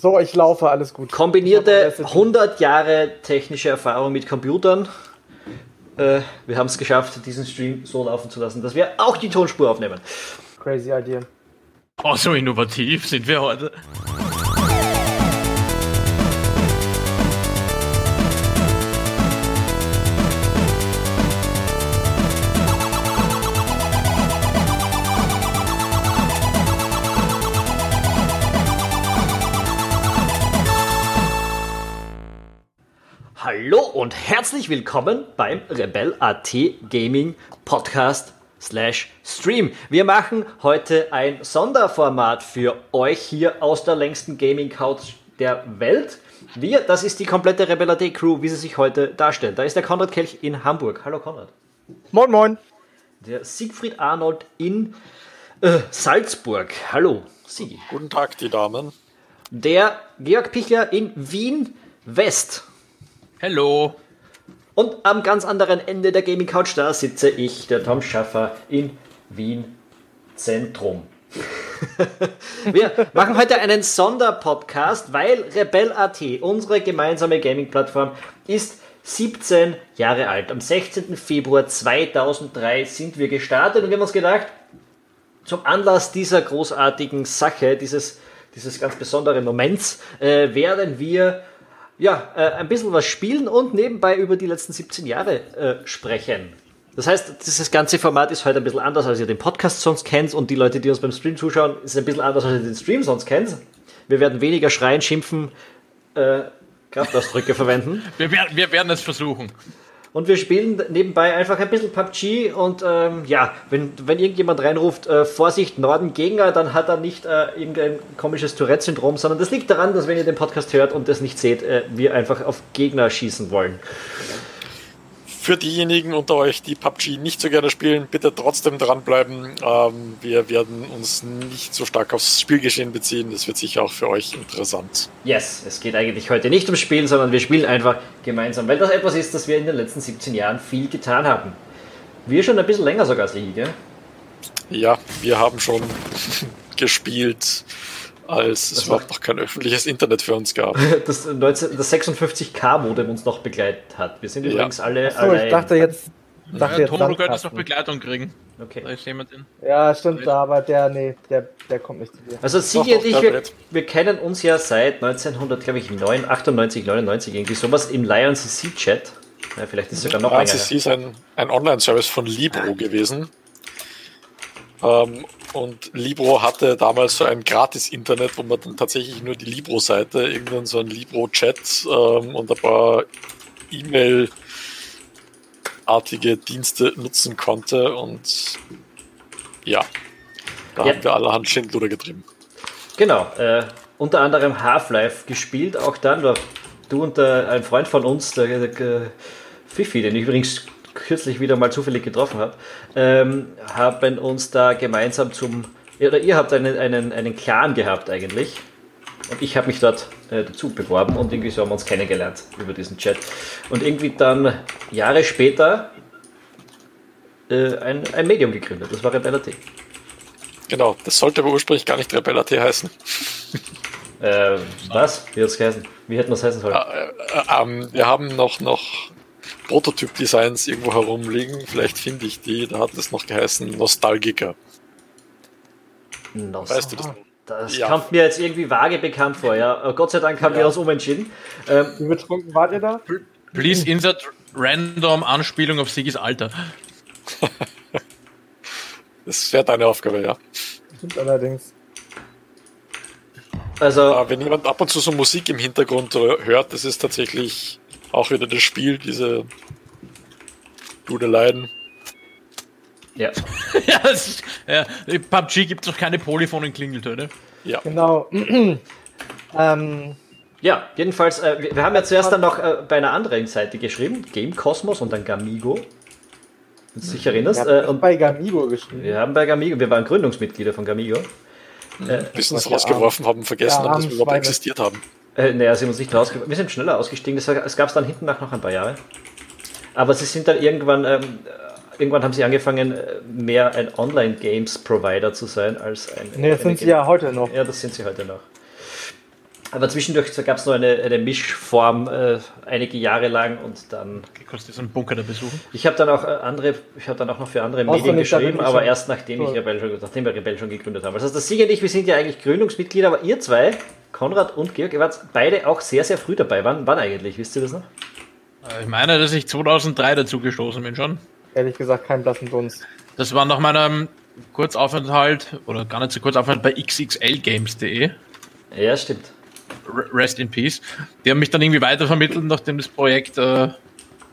So, ich laufe, alles gut. Kombinierte 100 Jahre technische Erfahrung mit Computern. Äh, wir haben es geschafft, diesen Stream so laufen zu lassen, dass wir auch die Tonspur aufnehmen. Crazy Idea. Oh, so innovativ sind wir heute. Und herzlich willkommen beim Rebel AT Gaming Podcast slash Stream. Wir machen heute ein Sonderformat für euch hier aus der längsten Gaming Couch der Welt. Wir, das ist die komplette Rebel AT Crew, wie sie sich heute darstellt. Da ist der Konrad Kelch in Hamburg. Hallo Konrad. Moin, moin. Der Siegfried Arnold in äh, Salzburg. Hallo, Sigi. Guten Tag, die Damen. Der Georg Pichler in Wien West. Hallo. Und am ganz anderen Ende der Gaming Couch, da sitze ich, der Tom Schaffer, in Wien Zentrum. Wir machen heute einen Sonderpodcast, weil Rebel.at, unsere gemeinsame Gaming-Plattform, ist 17 Jahre alt. Am 16. Februar 2003 sind wir gestartet und wir haben uns gedacht, zum Anlass dieser großartigen Sache, dieses, dieses ganz besonderen Moments, äh, werden wir ja, äh, ein bisschen was spielen und nebenbei über die letzten 17 Jahre äh, sprechen. Das heißt, dieses ganze Format ist heute ein bisschen anders, als ihr den Podcast sonst kennt und die Leute, die uns beim Stream zuschauen, ist ein bisschen anders, als ihr den Stream sonst kennt. Wir werden weniger schreien, schimpfen, äh, Kraftausdrücke verwenden. Wir wir werden es versuchen. Und wir spielen nebenbei einfach ein bisschen PUBG und ähm, ja, wenn, wenn irgendjemand reinruft, äh, Vorsicht, Norden Gegner, dann hat er nicht äh, irgendein komisches Tourette-Syndrom, sondern das liegt daran, dass wenn ihr den Podcast hört und das nicht seht, äh, wir einfach auf Gegner schießen wollen. Für diejenigen unter euch, die PUBG nicht so gerne spielen, bitte trotzdem dranbleiben. Ähm, wir werden uns nicht so stark aufs Spielgeschehen beziehen. Das wird sicher auch für euch interessant. Yes, es geht eigentlich heute nicht ums Spielen, sondern wir spielen einfach gemeinsam, weil das etwas ist, das wir in den letzten 17 Jahren viel getan haben. Wir schon ein bisschen länger sogar als ich, gell? Ja, wir haben schon gespielt, als es überhaupt noch kein öffentliches Internet für uns gab. Das, 19, das 56K-Modem uns noch begleitet hat. Wir sind Ja. übrigens alle Achso, ich dachte jetzt. Ja, Dachte du könntest Sandkasten. noch Begleitung kriegen. Okay. Da ist jemand in. Ja, stimmt, aber der, nee, der, der kommt nicht zu dir. Also Sigi und ich, wir, wir kennen uns ja seit 1900, glaube ich, 9, 98, 99 irgendwie sowas im Lion CC Chat. Ja, vielleicht ist es sogar noch länger. RCC ist ein, ein Online-Service von Libro gewesen. Ähm, und Libro hatte damals so ein Gratis-Internet, wo man dann tatsächlich nur die Libro-Seite, irgendeinen so ein Libro-Chat ähm, und ein paar E-Mail-artige Dienste nutzen konnte. Und ja, da Ja. haben wir allerhand Schindluder getrieben. Genau, äh, unter anderem Half-Life gespielt, auch dann, du, du und äh, ein Freund von uns, der, der äh, Fifi, den ich übrigens kürzlich wieder mal zufällig getroffen habe, ähm, haben uns da gemeinsam zum, oder ihr habt einen, einen, einen Clan gehabt eigentlich. Und ich habe mich dort äh, dazu beworben und irgendwie so haben wir uns kennengelernt über diesen Chat. Und irgendwie dann Jahre später äh, ein, ein Medium gegründet, das war Rebel.at. Genau, das sollte aber ursprünglich gar nicht Rebel.at heißen. Äh, was? Wie hat es geheißen? Wie hätten wir es heißen sollen? Äh, äh, ähm, wir haben noch, noch Prototyp-Designs irgendwo herumliegen. Vielleicht finde ich die. Da hat es noch geheißen Nostalgiker. Nos- Weißt du das? noch? Das Ja. kommt mir jetzt irgendwie vage bekannt vor, ja. Äh, Gott sei Dank haben wir uns umentschieden. Ähm, Wie betrunken wart ihr da? Please insert random Anspielung auf Sigis Alter. Das wäre deine Aufgabe, ja. Stimmt allerdings. also, Aber wenn jemand ab und zu so Musik im Hintergrund hört, das ist tatsächlich auch wieder das Spiel, diese Dudeleien. ja. ja, ist, ja, in PUBG gibt es noch keine polyphonen Klingeltöne. Ja, Genau. ähm, Ja, jedenfalls, äh, wir, wir haben ja zuerst dann noch äh, bei einer anderen Seite geschrieben, Game Cosmos und dann Gamigo. Wenn du dich erinnerst. ihr Äh, habt und bei Gamigo geschrieben. wir haben bei Gamigo, wir waren Gründungsmitglieder von Gamigo. bis uns rausgeworfen haben, vergessen ja, haben, dass wir überhaupt existiert haben. Äh, naja, sind uns nicht rausge wir sind schneller ausgestiegen. Das, war- es gab es dann hinten nach noch ein paar Jahre. Aber sie sind dann irgendwann, ähm, äh, irgendwann haben sie angefangen, äh, mehr ein Online-Games-Provider zu sein als ein. Nee, das sind sie Game- ja heute noch. Ja, das sind sie heute noch. Aber zwischendurch gab es noch eine, eine Mischform äh, einige Jahre lang und dann. Kannst du so einen Bunker da besuchen? Ich habe dann auch äh, andere, ich habe dann auch noch für andere Medien geschrieben, aber erst nachdem ich. Rebell schon, nachdem wir Rebell schon gegründet haben. Also das Sieger und ich, wir sind ja eigentlich Gründungsmitglieder, aber ihr zwei, Konrad und Georg, ihr wart beide auch sehr, sehr früh dabei. Wann, wann eigentlich? Wisst ihr das noch? Äh, Ich meine, dass ich 2003 dazu gestoßen bin schon. Ehrlich gesagt, kein blassen Dunst. Das war nach meinem Kurzaufenthalt, oder gar nicht so Kurzaufenthalt bei xxlgames.de. Ja, stimmt. Rest in Peace. Die haben mich dann irgendwie weitervermittelt, nachdem das Projekt äh,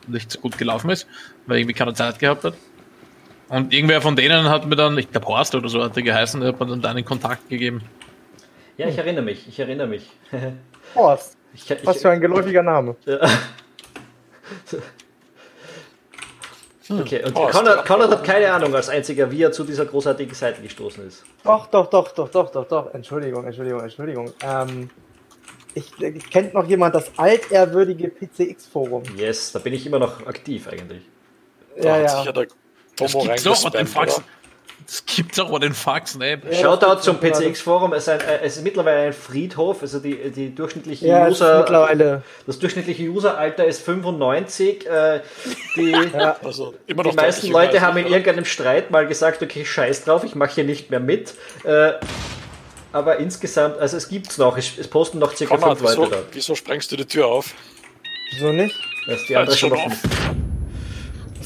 nicht so gut gelaufen ist, weil irgendwie keine Zeit gehabt hat. Und irgendwer von denen hat mir dann, ich glaube Horst oder so hat der geheißen, der hat mir dann deinen Kontakt gegeben. Ja, ich erinnere mich, ich erinnere mich. Horst, Ich, ich, was für ein geläufiger Name. okay, und Horst, Konrad. Konrad hat keine Ahnung als einziger, wie er zu dieser großartigen Seite gestoßen ist. Doch, doch, doch, doch, doch, doch, doch. Entschuldigung, Entschuldigung, Entschuldigung. Ähm, ich, ich kennt noch jemand das altehrwürdige PCX-Forum? Yes, da bin ich immer noch aktiv eigentlich. Da Ja, hat ja. sich ja Tomo gibt's auch den reingespammt, Fax. oder? Das gibt's auch den Fax, ne? Ja, Shoutout zum PCX-Forum. Es, äh, es ist mittlerweile ein Friedhof. Also die, die durchschnittliche Ja, es ist User, mittlerweile. das durchschnittliche Useralter ist 95. Äh, die, Ja, Also immer noch die meisten Leute haben in irgendeinem Streit mal gesagt, okay, scheiß drauf, ich mache hier nicht mehr mit. Äh, aber insgesamt, also es gibt's noch. Es, es posten noch circa Konrad, fünf wieso, Leute dort. wieso sprengst du die Tür auf? wieso nicht? Das ist die Ja, andere ist schon nicht.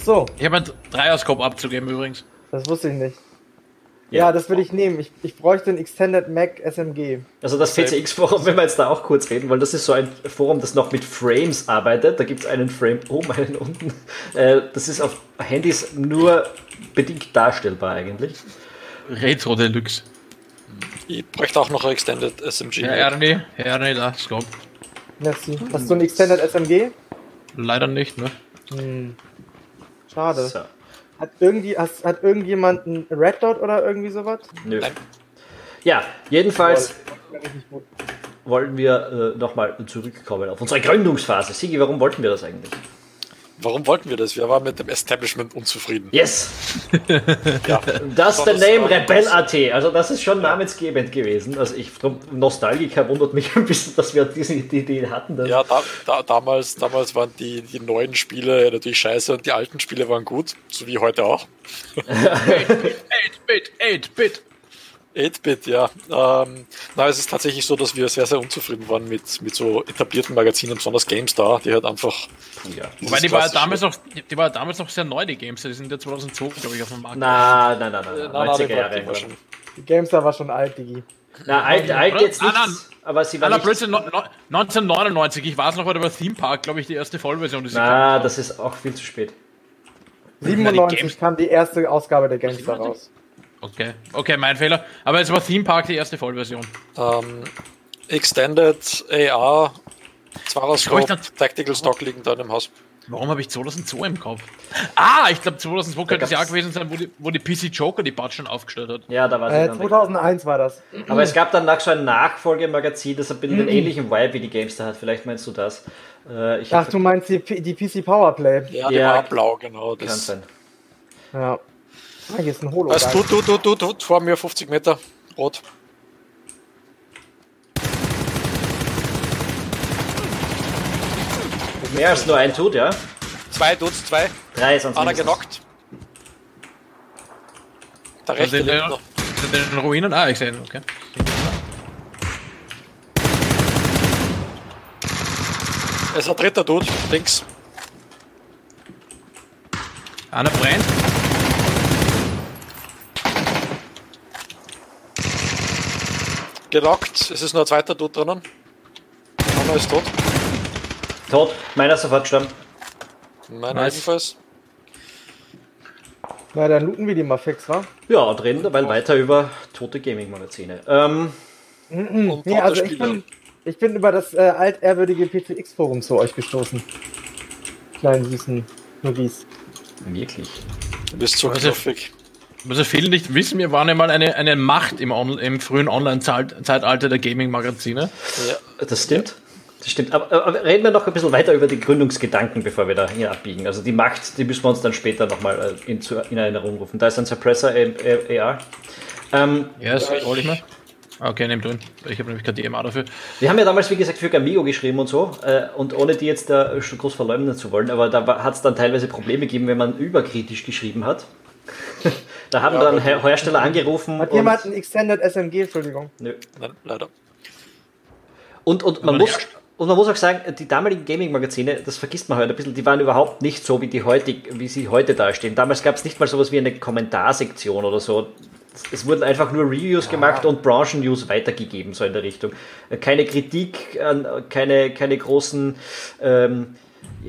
So, Ich habe einen Dreierscope abzugeben übrigens. das wusste ich nicht. Ja. Ja, das würde ich nehmen. Ich, ich bräuchte ein Extended Mac SMG. Also das PCX-Forum, wenn wir jetzt da auch kurz reden wollen, das ist so ein Forum, das noch mit Frames arbeitet. Da gibt es einen Frame oben, einen unten. Äh, das ist auf Handys nur bedingt darstellbar eigentlich. Retro Deluxe. Ich bräuchte auch noch ein Extended SMG. Ja, Ernie, Ernie, da, Scope. Merci. Hast du ein Extended SMG? Leider nicht, ne? Hm. Schade. So, Hat, irgendwie, hast, hat irgendjemand ein Red Dot oder irgendwie sowas? nö. Nein. Ja, jedenfalls wollen wir äh, nochmal zurückkommen auf unsere Gründungsphase. Sigi, warum wollten wir das eigentlich? Warum wollten wir das? Wir waren mit dem Establishment unzufrieden. Yes! Ja. Das ist der Name Rebell.at. Also das ist schon namensgebend gewesen. Also ich, drum, Nostalgiker wundert mich ein bisschen, dass wir diese Idee hatten. Ja, da, da, damals, damals waren die, die neuen Spiele natürlich scheiße und die alten Spiele waren gut, so wie heute auch. 8-Bit, 8-Bit. 8-Bit, ja. Ähm, na, es ist tatsächlich so, dass wir sehr, sehr unzufrieden waren mit, mit so etablierten Magazinen, besonders GameStar, die halt einfach. ja. Wobei die war, ja damals noch, die, war damals noch sehr neu, die Games. Die sind ja 2002, glaube ich, auf dem Markt. Na, nein, nein, nein, Äh, nein, na, na, die 90er Jahre. war- schon- Die Gamestar war schon alt, Digi. Na, alt, alt jetzt nicht, Ah, nein. aber sie war. Blödsinn, no, no, 1999, ich weiß noch, war über Theme Park, glaube ich, die erste Vollversion, die sie Na, das ist auch viel zu spät. 97 Games- kam die erste Ausgabe der Gamestar 97? raus. Okay, okay, mein Fehler. Aber es war Theme Park die erste Vollversion. Ähm, Extended AR, Zwarascope, dann- Tactical Stock liegen da im Haus. Warum habe ich 2002 im Kopf? Ah, ich glaube 2002 könnte das Jahr gewesen sein, wo die, wo die PC Joker die Batschen aufgestellt hat. Ja, da war sie Äh, dann weg. 2001 war das. Aber es gab danach so ein Nachfolgemagazin, das hat Mhm. den ähnlichen Vibe wie die Gamestar hat. Vielleicht meinst du das. Äh, ich Ach, du meinst die, die PC Powerplay. Ja, die Ja, war blau, genau. kann Das, sein. Ja. Ah, hier ist ein Holo. also, tut, tut, tut, tut, tut, vor mir 50 Meter, rot. Mehr als nur ein tut, ja? Zwei Dudes, zwei. Drei sonst Einer mindestens. genockt. Der Also rechte in, lebt den, noch. in den Ruinen? Ah, ich sehe ihn, okay. Es ist ein dritter Dude, links. Einer brennt. Gelockt. Es ist nur ein zweiter Dude drinnen. Einer ist tot. Tot. Meiner ist sofort gestorben. Meiner Nice. ebenfalls. Na, dann looten wir die mal fix, wa? Ja, und reden dabei weiter über tote Gaming-Magazine. Ähm, Und Nee, tote also ich bin, ich bin über das äh, altehrwürdige PCX-Forum zu euch gestoßen. Kleinen süßen Nugis. wirklich. Du bist so Also- viele nicht wissen, wir waren einmal eine, eine Macht im, On im frühen Online-Zeitalter der Gaming-Magazine. Ja. Das stimmt. Das stimmt. Aber, aber reden wir noch ein bisschen weiter über die Gründungsgedanken, bevor wir da hier abbiegen. Also die Macht, die müssen wir uns dann später nochmal äh, in, in Erinnerung rufen. Da ist ein Suppressor äh, äh, AR. Ähm, Ja, das wollte ich mal. Okay, nehmt du ihn. Ich habe nämlich kein DMA dafür. Wir haben ja damals, wie gesagt, für Gamigo geschrieben und so. Äh, und ohne die jetzt da schon groß verleumden zu wollen, aber da hat es dann teilweise Probleme gegeben, wenn man überkritisch geschrieben hat. Da haben ja, dann Her Hersteller angerufen. Hat jemand ein Extended SMG, Entschuldigung? Nö. Nein, leider. Und, und man muss. Und man muss auch sagen, die damaligen Gaming-Magazine, das vergisst man heute ein bisschen, die waren überhaupt nicht so, wie, die heutig, wie sie heute dastehen. Damals gab es nicht mal sowas wie eine Kommentarsektion oder so es wurden einfach nur Reviews ja. gemacht und Branchen-News weitergegeben, so in der Richtung. Keine Kritik, keine, keine großen, ähm,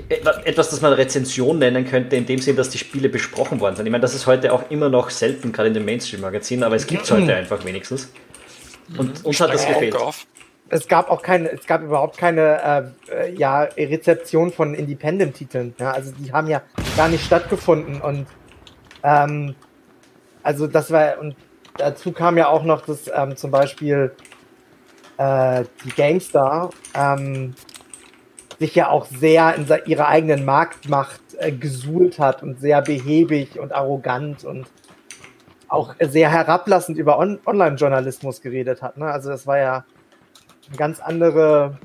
etwas, das man Rezension nennen könnte, in dem Sinn, dass die Spiele besprochen worden sind. Ich meine, das ist heute auch immer noch selten, gerade in den Mainstream-Magazinen, aber es gibt es heute einfach wenigstens. Und uns hat das gefehlt. Es gab auch keine, es gab überhaupt keine äh, ja, Rezeption von Independent-Titeln. Ja, also die haben ja gar nicht stattgefunden und ähm, also das war, und dazu kam ja auch noch, dass ähm, zum Beispiel äh, die GameStar ähm, sich ja auch sehr in ihrer eigenen Marktmacht äh, gesuhlt hat und sehr behäbig und arrogant und auch sehr herablassend über On Online-Journalismus geredet hat. Ne? Also das war ja eine ganz andere.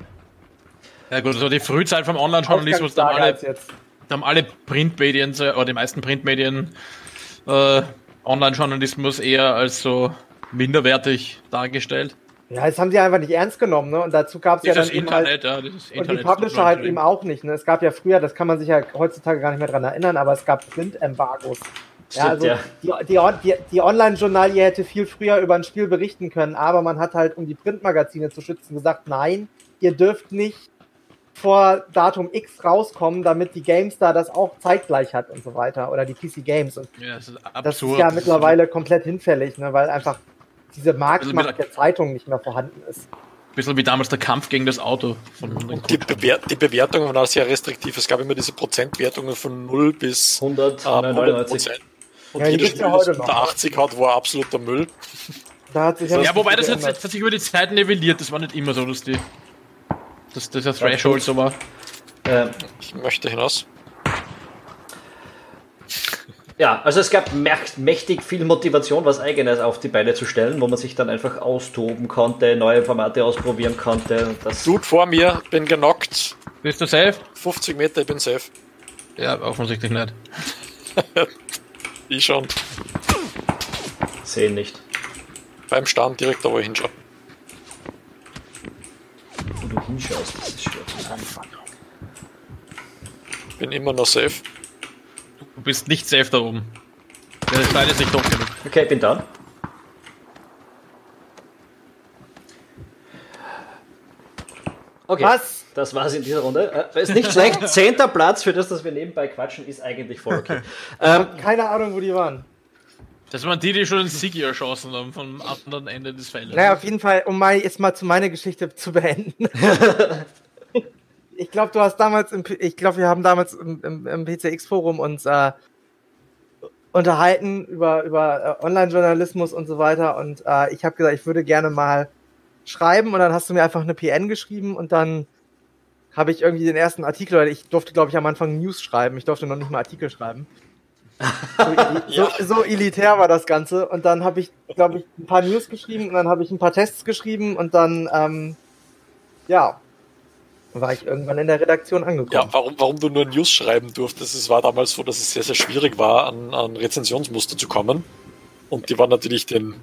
Ja gut, so die Frühzeit vom Online-Journalismus, da haben alle, haben alle Printmedien, oder die meisten Printmedien äh, Online-Journalismus eher als so minderwertig dargestellt. Ja, das haben sie einfach nicht ernst genommen, ne? Und dazu gab es ja dann Internet, halt, ja, und die Publisher halt eben auch nicht. Ne? Es gab ja früher, das kann man sich ja heutzutage gar nicht mehr dran erinnern, aber es gab Print-Embargos. Ja, also ja. die, die, die, die Online-Journalie hätte viel früher über ein Spiel berichten können, aber man hat halt, um die Printmagazine zu schützen, gesagt, nein, ihr dürft nicht vor Datum X rauskommen, damit die GameStar das auch zeitgleich hat und so weiter. Oder die PC Games. Und ja, das, ist das ist ja mittlerweile komplett hinfällig, ne, weil einfach diese Marktmacht der Zeitung nicht mehr vorhanden ist. Bisschen wie damals der Kampf gegen das Auto. die, Bewer die Bewertungen waren auch sehr restriktiv. Es gab immer diese Prozentwertungen von 0 bis 100, äh, 100 Prozent. Und ja, jedes Spiel, das unter 80 hat, war absoluter Müll. Da hat sich ja, wobei das hat, hat, sich über die Zeit nivelliert. Das war nicht immer so, dass die dass dieser Threshold so war. Ähm, ich möchte hinaus. Ja, also es gab mächtig viel Motivation, was eigenes auf die Beine zu stellen, wo man sich dann einfach austoben konnte, neue Formate ausprobieren konnte. Das Dude vor mir, bin genockt. Bist du safe? 50 Meter, ich bin safe. Ja, offensichtlich nicht. ich schon. Sehen nicht. Beim Stand direkt da, wo ich hinschaue wo du hinschaust, das ist schwer bin immer noch safe. Du bist nicht safe da oben. Der Stein ist nicht hoch genug. Okay, bin da. Okay. Was? Das war's in dieser Runde. Äh, ist nicht schlecht. Zehnter Platz für das, dass wir nebenbei quatschen, ist eigentlich voll okay. ähm, keine Ahnung, wo die waren. Das waren die, die schon einen Sieg erschossen haben vom anderen Ende des Feldes. Naja, auf jeden Fall, um mal jetzt mal zu meiner Geschichte zu beenden. ich glaube, du hast damals, im, ich glaube, wir haben damals im, im, im PCX-Forum uns äh, unterhalten über, über äh, Online-Journalismus und so weiter. Und äh, ich habe gesagt, ich würde gerne mal schreiben. Und dann hast du mir einfach eine PN geschrieben und dann habe ich irgendwie den ersten Artikel, oder ich durfte, glaube ich, am Anfang News schreiben. Ich durfte noch nicht mal Artikel schreiben. So, ja. so, elitär war das Ganze. Und dann habe ich, glaube ich, ein paar News geschrieben und dann habe ich ein paar Tests geschrieben und dann, ähm, ja, war ich irgendwann in der Redaktion angekommen. Ja, warum, warum du nur News schreiben durftest, es war damals so, dass es sehr, sehr schwierig war, an, an Rezensionsmuster zu kommen. Und die waren natürlich den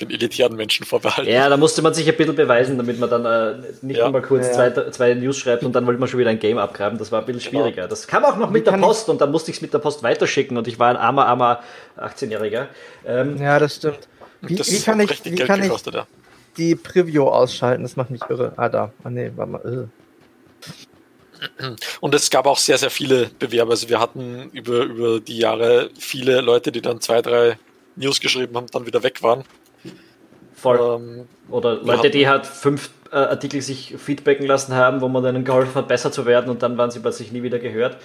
den elitären Menschen vorbehalten. Ja, da musste man sich ein bisschen beweisen, damit man dann äh, nicht ja. mal kurz ja. zwei, zwei, News schreibt und dann wollte man schon wieder ein Game abgraben. Das war ein bisschen genau. schwieriger. Das kam auch noch mit der Post und dann musste ich es mit der Post weiterschicken und ich war ein armer, armer 18-Jähriger. Ähm, ja, das stimmt. Wie, das wie kann ich, wie kann gekostet, ich ja. die Preview ausschalten? Das macht mich irre. Ah, da. Ah, nee, war mal irre. Und es gab auch sehr, sehr viele Bewerber. Also wir hatten über, über die Jahre viele Leute, die dann zwei, drei News geschrieben haben, dann wieder weg waren. Voll. Ähm, Oder Leute, die halt fünf äh, Artikel sich feedbacken lassen haben, wo man denen geholfen hat, besser zu werden und dann waren sie plötzlich nie wieder gehört.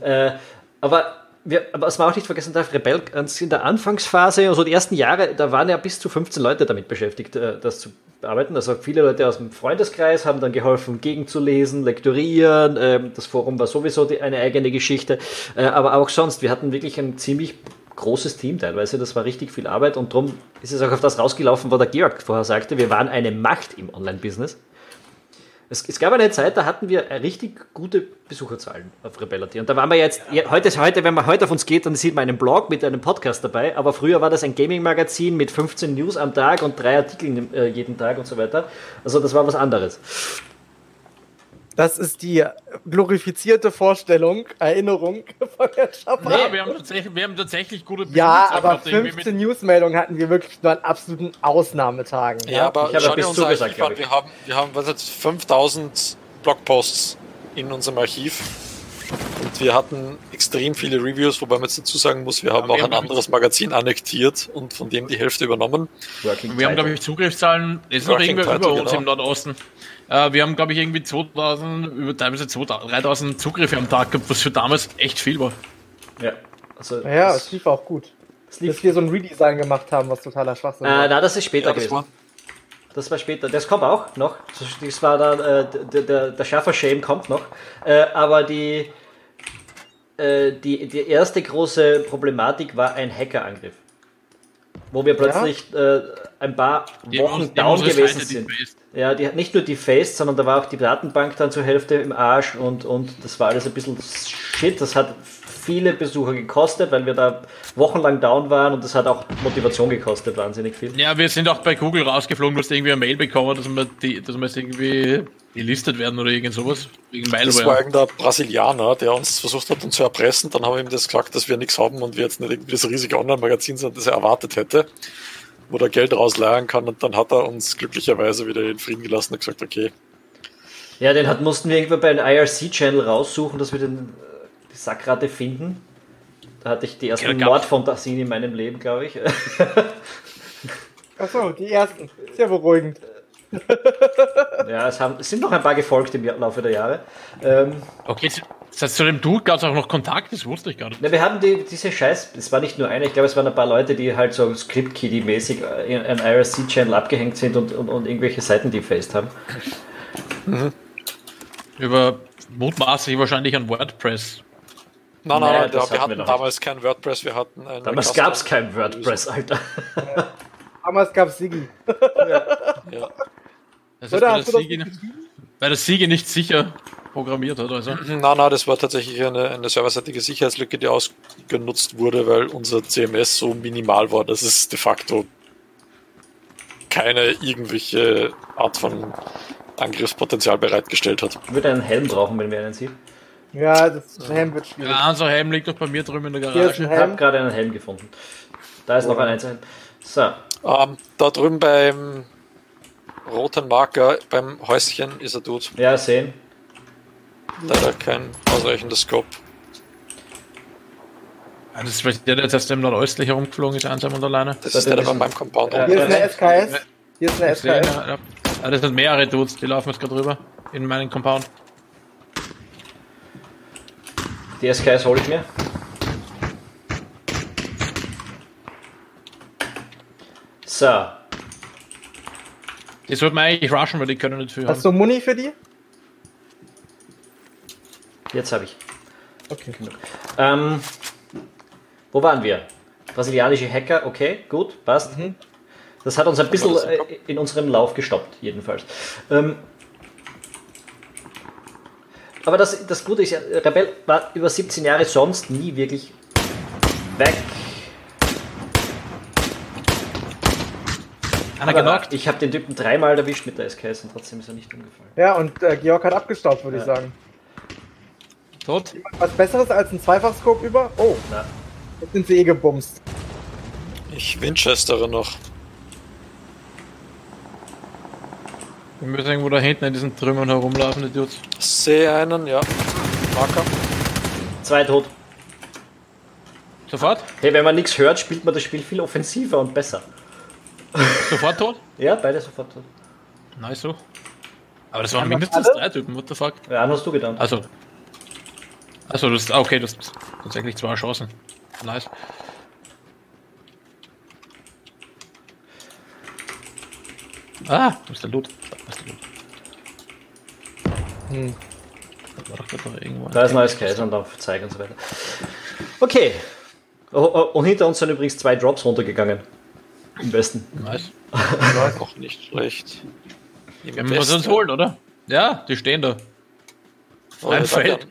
Mhm. Äh, aber wir, was man auch nicht vergessen darf, Rebell in der Anfangsphase, also die ersten Jahre, da waren ja bis zu 15 Leute damit beschäftigt, äh, das zu bearbeiten. Also viele Leute aus dem Freundeskreis haben dann geholfen, gegenzulesen, lektorieren. Ähm, das Forum war sowieso eine eigene Geschichte. Äh, aber auch sonst, wir hatten wirklich ein ziemlich großes Team teilweise. Das war richtig viel Arbeit und darum ist es auch auf das rausgelaufen, was der Georg vorher sagte. Wir waren eine Macht im Online-Business. Es, es, gab eine Zeit, da hatten wir richtig gute Besucherzahlen auf Rebellity. Und da waren wir jetzt, ja, heute, heute, wenn man heute auf uns geht, dann sieht man einen Blog mit einem Podcast dabei. Aber früher war das ein Gaming-Magazin mit 15 News am Tag und drei Artikeln äh, jeden Tag und so weiter. Also das war was anderes. Das ist die glorifizierte Vorstellung, Erinnerung von der Schaffer. Nee, wir haben tatsächlich, wir haben tatsächlich gute Ja, aber 15 Newsmeldungen hatten wir wirklich nur an absoluten Ausnahmetagen. Ja, ja aber ich habe unser Archiv an. Wir haben, wir haben was jetzt, 5000 Blogposts in unserem Archiv. Und wir hatten extrem viele Reviews, wobei man jetzt dazu sagen muss, wir haben ja, wir auch haben ein anderes Magazin annektiert und von dem die Hälfte übernommen. Working wir haben, glaube ich, Zugriffszahlen, das ist noch irgendwer über uns genau. im Nordosten. Äh, wir haben, glaube ich, irgendwie 2000, über teilweise 2000, 3000 Zugriffe am Tag gehabt, was für damals echt viel war. Ja, also ja, es lief auch gut. Es lief Dass wir so ein Redesign gemacht haben, was totaler Schwachsinn äh, war. Na, das ist später ja, gewesen. War das war später. Das kommt auch noch. Das war dann, äh, der, der, der Schaffer-Shame kommt noch. Äh, aber die, äh, die, die erste große Problematik war ein Hackerangriff. Wo wir plötzlich ja? äh, ein paar Wochen die down gewesen sind. Ja, die hat nicht nur die Face, sondern da war auch die Datenbank dann zur Hälfte im Arsch und, und das war alles ein bisschen shit. Das hat viele Besucher gekostet, weil wir da wochenlang down waren und das hat auch Motivation gekostet, wahnsinnig viel. Ja, wir sind auch bei Google rausgeflogen, dass irgendwie eine Mail bekommen, dass wir, die, dass wir jetzt irgendwie gelistet werden oder irgend sowas. Wegen das war irgendein Brasilianer, der uns versucht hat, uns zu erpressen. Dann haben wir ihm das gesagt, dass wir nichts haben und wir jetzt nicht irgendwie das riesige Online-Magazin sind, das er erwartet hätte, wo er Geld rausleihen kann. Und dann hat er uns glücklicherweise wieder in Frieden gelassen und gesagt, okay. Ja, den hat, mussten wir irgendwo bei einem IRC-Channel raussuchen, dass wir den Sackratte finden. Da hatte ich die ersten ja, Mordfantasien in meinem Leben, glaube ich. Achso, die ersten. Sehr beruhigend. ja, es, haben, es sind noch ein paar gefolgt im Laufe der Jahre. Ähm, okay, das heißt, zu dem Dude gab es auch noch Kontakt, das wusste ich gar nicht. Na, wir haben die, diese Scheiß, es war nicht nur einer, ich glaube, es waren ein paar Leute, die halt so Script-Kiddie-mäßig in einem IRC-Channel abgehängt sind und, und, und irgendwelche Seiten defaced haben. Mhm. Über mutmaßlich wahrscheinlich an WordPress Nein, nein, nein, wir hatten damals kein WordPress, wir hatten ein. Damals gab es kein WordPress, Alter. Ja. Damals gab es Sigi. ja. ja. Das heißt, weil, der Sigi, weil der Sigi nicht sicher programmiert hat. Also. Nein, nein, das war tatsächlich eine, eine serverseitige Sicherheitslücke, die ausgenutzt wurde, weil unser CMS so minimal war, dass es de facto keine irgendwelche Art von Angriffspotenzial bereitgestellt hat. Ich würde einen Helm brauchen, wenn wir einen sehen. Ja, das Helm wird schwierig. Ja, unser Helm liegt doch bei mir drüben in der Garage. Ich habe gerade einen Helm gefunden. Da ist oh. noch ein Einzelhelm. So. Ähm, da drüben beim roten Marker, beim Häuschen ist er tot. Ja, sehen. Leider kein ausreichendes Scope. Ja, das ist vielleicht der, der jetzt erst im Nordöstlich herumgeflogen ist, einsam und alleine. Das, das ist der, der bei meinem Compound ja, Hier ist eine SKS. Hier ist eine SKS. Ja, das sind mehrere Dudes, die laufen jetzt gerade rüber in meinen Compound. Die SKS hole ich mir. So. Die sollten wir eigentlich rushen, weil die können nicht viel Hast haben. du Muni für die? Jetzt habe ich. Okay. Ähm, wo waren wir? Brasilianische Hacker, okay, gut, passt. Mhm. Das hat uns ein bisschen äh, in unserem Lauf gestoppt, jedenfalls. Ähm, aber das, das Gute ist ja, Rebell war über 17 Jahre sonst nie wirklich weg. Aber ich habe den Typen dreimal erwischt mit der SKS und trotzdem ist er nicht umgefallen. Ja, und äh, Georg hat abgestaubt, würde ja. ich sagen. Tot? Was Besseres als ein Zweifachscope über? Oh, Na. jetzt sind sie eh gebumst. Ich Winchestere noch. Wir müssen irgendwo da hinten in diesen Trümmern herumlaufen, die Dudes. Sehe einen, ja. Marker. Zwei tot. Sofort? Hey, wenn man nichts hört, spielt man das Spiel viel offensiver und besser. Sofort tot? ja, beide sofort tot. Nice so. Aber das waren mindestens drei Typen, what the fuck? Ja, einen hast du getan. Also. Also, das ist okay, das ist tatsächlich zwei Chancen. Nice. Ah, wo ist der Loot? Da ist der Loot. Hm. Da, war doch irgendwo da ist ein neues Case und auf Zeig und so weiter. Okay. Oh, oh, und hinter uns sind übrigens zwei Drops runtergegangen. Im Westen. Nice. Auch nicht schlecht. Wir Westen. uns holen, oder? Ja, die stehen da. Oh, Ein Feld.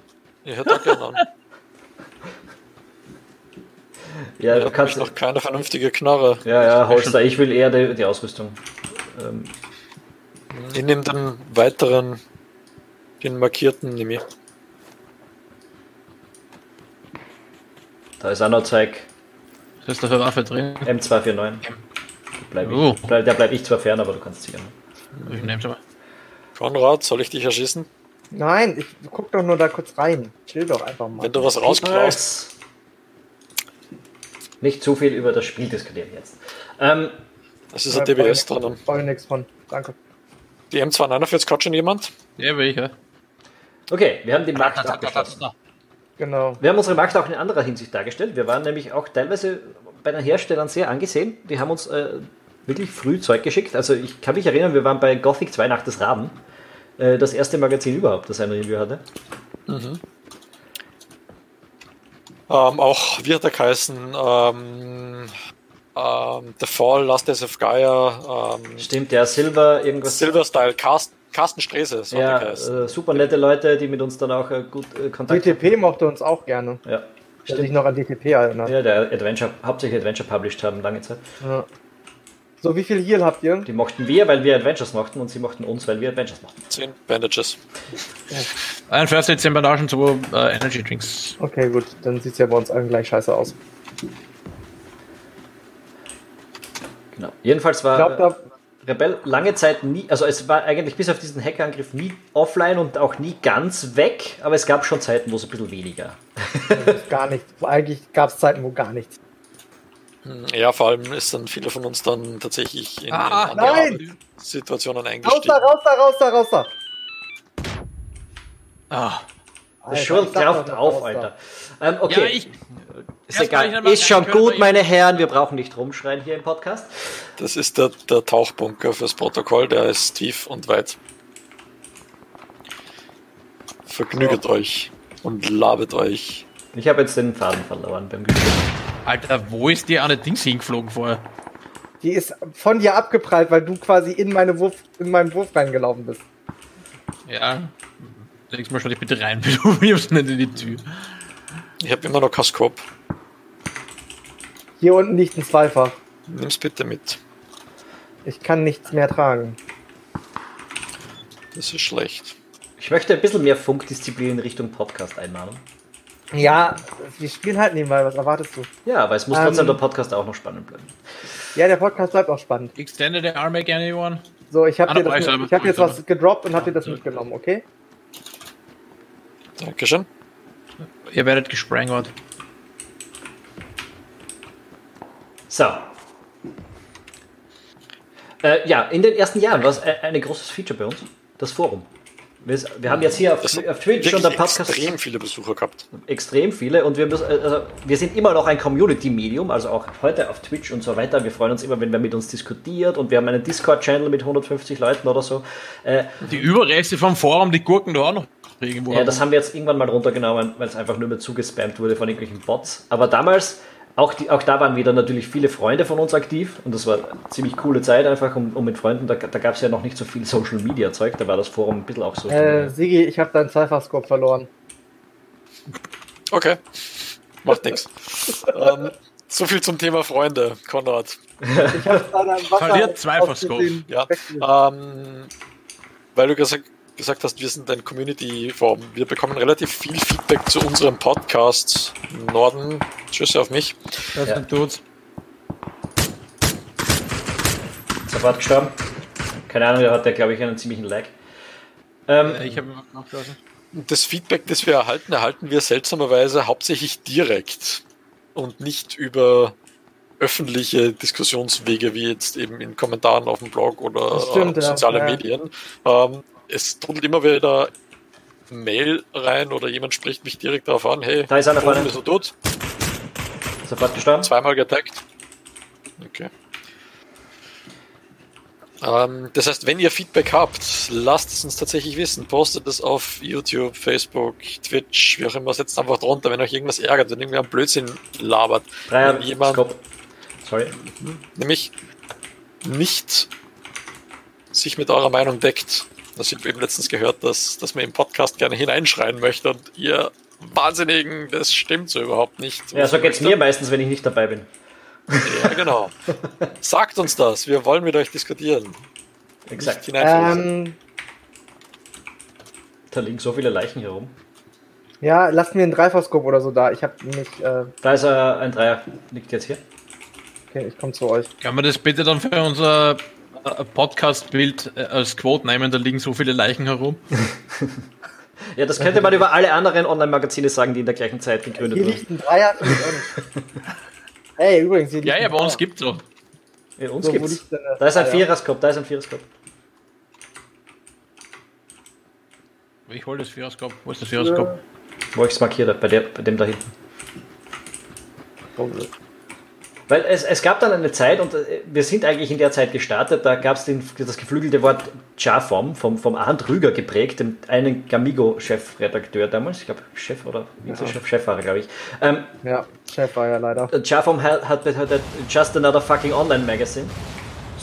Ich hätte auch gerne an. Ja, du kannst. noch keine vernünftige Knarre. Ja, ja, Holster, ich will eher die, die Ausrüstung. Ähm, Ich nehme den weiteren, den markierten, nehme ich. da ist auch noch Zeug Was ist da für Waffe drin? M249. Bleib Oh. ich, bleib, der bleibt ich zwar fern, aber du kannst sicher. Ich nehm's mal. Konrad, soll ich dich erschießen? Nein, ich guck doch nur da kurz rein. Chill doch einfach mal. Wenn du was rausklaust. Nicht zu viel über das Spiel diskutieren jetzt. Ähm, Es ist ein DBS dran. drinnen. Brauche ich nichts von. Danke. Die M249 hat schon jemand? Ja, will ich, ja. okay, wir haben die Markt abgeschlossen. Genau. Wir haben unsere Markt auch in anderer Hinsicht dargestellt. Wir waren nämlich auch teilweise bei den Herstellern sehr angesehen. Die haben uns äh, wirklich früh Zeug geschickt. Also ich kann mich erinnern, wir waren bei Gothic 2 Nacht des Raben. Äh, das erste Magazin überhaupt, das ein Review hatte. Ähm, auch, hat er geheißen? Ähm, ähm, The Fall, Last Days of Gaia, ähm, Stimmt, der Silver irgendwas. Silver Style, Carsten, Carsten Sträse, so Ja, äh, super nette Leute, die mit uns dann auch äh, gut äh, Kontakt DTP mochte uns auch gerne. Ja, Der sich noch an DTP erinnert. ja, der Adventure, hauptsächlich Adventure published haben lange Zeit. Ja. So, wie viel Heal habt ihr? Die mochten wir, weil wir Adventures mochten und sie mochten uns, weil wir Adventures mochten. 10 Bandages. 41 10 Bandagen zu äh, Energy Drinks. Okay, gut. Dann sieht es ja bei uns allen gleich scheiße aus. Genau. Jedenfalls war glaube, da Rebell lange Zeit nie, also es war eigentlich bis auf diesen Hackerangriff nie offline und auch nie ganz weg, aber es gab schon Zeiten, wo es ein bisschen weniger. gar nichts. Eigentlich gab es Zeiten, wo gar nichts. Ja, vor allem ist dann viele von uns dann tatsächlich in, Ah, in andere nein! Situationen Raus eingestiegen. da, raus da, raus da, raus da! Ah. Das Alter, rauft noch auf, raus. Alter. Ähm, okay, Ja, ich. Ist erst ich egal. Ist schon gut, meine Herren, wir brauchen nicht rumschreien hier im Podcast. Das ist der, der Tauchbunker fürs Protokoll, der ist tief und weit. Vergnüget euch und labet euch. Ich habe jetzt den Faden verloren beim Gefühl. Alter, wo ist die eine Dings hingeflogen vorher? Die ist von dir abgeprallt, weil du quasi in, meine Wurf, in meinen Wurf reingelaufen bist. Ja. Nächstes Mal stell dich bitte rein, du wirfst nicht in die Tür. Ich habe immer noch Scope. Hier unten liegt ein Zweifach. Nimm's bitte mit. Ich kann nichts mehr tragen. Das ist schlecht. Ich möchte ein bisschen mehr Funkdisziplin in Richtung Podcast einmahnen. Ja, wir spielen halt nebenbei. Was erwartest du? Ja, aber es muss Ähm, trotzdem der Podcast auch noch spannend bleiben. Ja, der Podcast bleibt auch spannend. Extended the arm again, anyone? So, ich habe Ah, dir ich hab jetzt was gedroppt und hab dir das mitgenommen, okay? Dankeschön. Ihr werdet gesprengert. So. Äh, ja, in den ersten Jahren war es ein, ein großes Feature bei uns, das Forum. Wir, wir haben jetzt hier auf, auf Twitch und der Podcast extrem viele Besucher gehabt. extrem viele und wir, müssen, also wir sind immer noch ein Community-Medium, also auch heute auf Twitch und so weiter. Wir freuen uns immer, wenn wer mit uns diskutiert und wir haben einen Discord-Channel mit 150 Leuten oder so. Äh, Die Überreste vom Forum, die Gurken da auch noch irgendwo. ja, das haben wir jetzt irgendwann mal runtergenommen, weil es einfach nur mehr zugespammt wurde von irgendwelchen Bots. Aber damals, auch, die, auch da waren wieder natürlich viele Freunde von uns aktiv und das war eine ziemlich coole Zeit einfach, um, um mit Freunden, da, da gab es ja noch nicht so viel Social-Media-Zeug, da war das Forum ein bisschen auch so. Äh, Sigi, ich habe deinen Zweifachscope verloren. Okay. Macht nichts. ähm, so viel zum Thema Freunde, Konrad. Ich Verliert Zweifachscope. Ja, ähm, weil du gesagt, gesagt hast, wir sind ein Community-Forum. Wir bekommen relativ viel Feedback zu unserem Podcast Norden. Tschüss auf mich. Das Ja. sind Dudes. Sofort gestorben. Keine Ahnung, der hat ja, glaube ich, einen ziemlichen Lag. Ähm, Ich habe. Das Feedback, das wir erhalten, erhalten wir seltsamerweise hauptsächlich direkt und nicht über öffentliche Diskussionswege wie jetzt eben in Kommentaren auf dem Blog oder stimmt, äh, soziale Ja. Medien. Ähm, es trudelt immer wieder Mail rein oder jemand spricht mich direkt darauf an, hey, Da ist einer vorne. bist du tot? sofort gestorben. Zweimal getaggt. Okay. Ähm, das heißt, wenn ihr Feedback habt, lasst es uns tatsächlich wissen. Postet es auf YouTube, Facebook, Twitch, wie auch immer, setzt einfach drunter, wenn euch irgendwas ärgert, wenn irgendwer einen Blödsinn labert. Dreier, wenn jemand Skop. Sorry. nämlich nicht sich mit eurer Meinung deckt. Das habe ich eben letztens gehört, dass, dass man im Podcast gerne hineinschreien möchte und ihr Wahnsinnigen, das stimmt so überhaupt nicht. Ja, so geht's mir meistens, wenn ich nicht dabei bin. Ja, genau. Sagt uns das, wir wollen mit euch diskutieren. Exakt. Ähm, Da liegen so viele Leichen herum. ja, lasst mir einen Dreifachscope oder so da. Ich habe nicht. Äh, Da ist äh, ein Dreier, liegt jetzt hier. okay, ich komme zu euch. Kann man das bitte dann für unser Podcast-Bild äh, als Quote nehmen? Da liegen so viele Leichen herum. Ja, das könnte man über alle anderen Online-Magazine sagen, die in der gleichen Zeit gegründet Hier wurden. liegt ein Dreier. hey, übrigens, hier liegt Ja, ja, bei uns Dreier. gibt's doch. Ja, uns So, wo gibt's. liegt Da ist ein Dreier? Viererskop, da ist ein Viererskop. Ich hol das Viererskop. Wo ist das Viererskop? Wo ich es markiert habe, bei, der, bei dem da hinten. Oh, Weil es, es gab dann eine Zeit, und äh, wir sind eigentlich in der Zeit gestartet, da gab es das geflügelte Wort Jafom vom, vom Arndt Rüger geprägt, dem einen Gamigo-Chefredakteur damals, ich glaube Chef oder Vizechef, Chef war er, glaube ich. Ähm, Ja, Chef war ja leider. Hat, hat, hat, hat Just Another Fucking Online Magazine.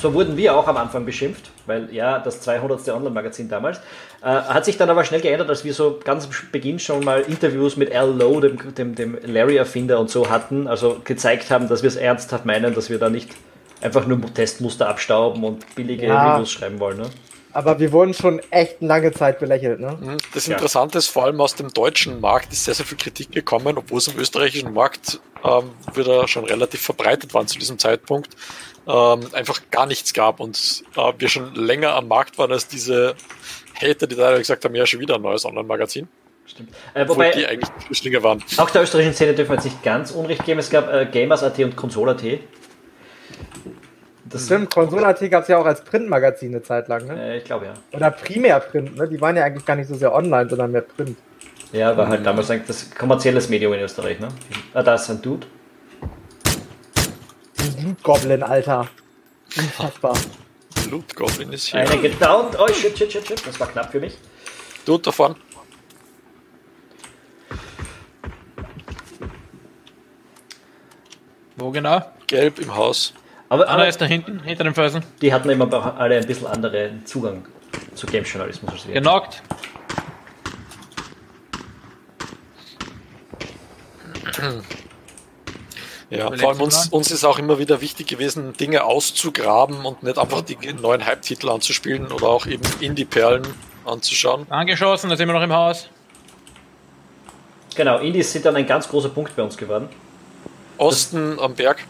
So wurden wir auch am Anfang beschimpft, weil ja, das 200. Online-Magazin damals. Äh, hat sich dann aber schnell geändert, als wir so ganz am Beginn schon mal Interviews mit Al Lowe, dem, dem, dem Larry-Erfinder und so hatten, also gezeigt haben, dass wir es ernsthaft meinen, dass wir da nicht einfach nur Testmuster abstauben und billige Ja. Reviews schreiben wollen. Ne? Aber wir wurden schon echt lange Zeit belächelt, ne? Mhm. Das Ja. Interessante ist, vor allem aus dem deutschen Markt ist sehr, sehr viel Kritik gekommen, obwohl es im österreichischen Markt ähm, wieder schon relativ verbreitet waren zu diesem Zeitpunkt, ähm, einfach gar nichts gab und äh, wir schon länger am Markt waren als diese Hater, die da gesagt haben, ja, schon wieder ein neues Online-Magazin, Stimmt. Äh, wobei die eigentlich die Flüchtlinge waren. auch der österreichischen Szene dürfen wir jetzt nicht ganz Unrecht geben. Es gab äh, Gamers.at und Console.at. Das, Stimmt, Konsole.at gab es ja auch als Printmagazin eine Zeit lang, ne? äh, ich glaube ja. Oder Primärprint, ne? Die waren ja eigentlich gar nicht so sehr online, sondern mehr Print. Ja, war halt damals eigentlich das kommerzielles Medium in Österreich, ne? Ah, da ist ein Dude. Ein Blutgoblin, Alter. Unfassbar. Loot Goblin ist hier. Einer gedownt. Oh, shit, shit, shit, shit. Das war knapp für mich. Dude davon. Wo genau? Gelb im Haus. Aber, Einer aber ist da hinten, hinter dem Felsen. die hatten immer alle ein bisschen anderen Zugang zu Game-Journalismus als wir. Genockt. Ja, vor allem uns, uns ist auch immer wieder wichtig gewesen, Dinge auszugraben und nicht einfach die neuen Hype-Titel anzuspielen oder auch eben Indie-Perlen anzuschauen. Angeschossen, da sind wir noch im Haus. Genau, Indies sind dann ein ganz großer Punkt bei uns geworden. Osten am Berg.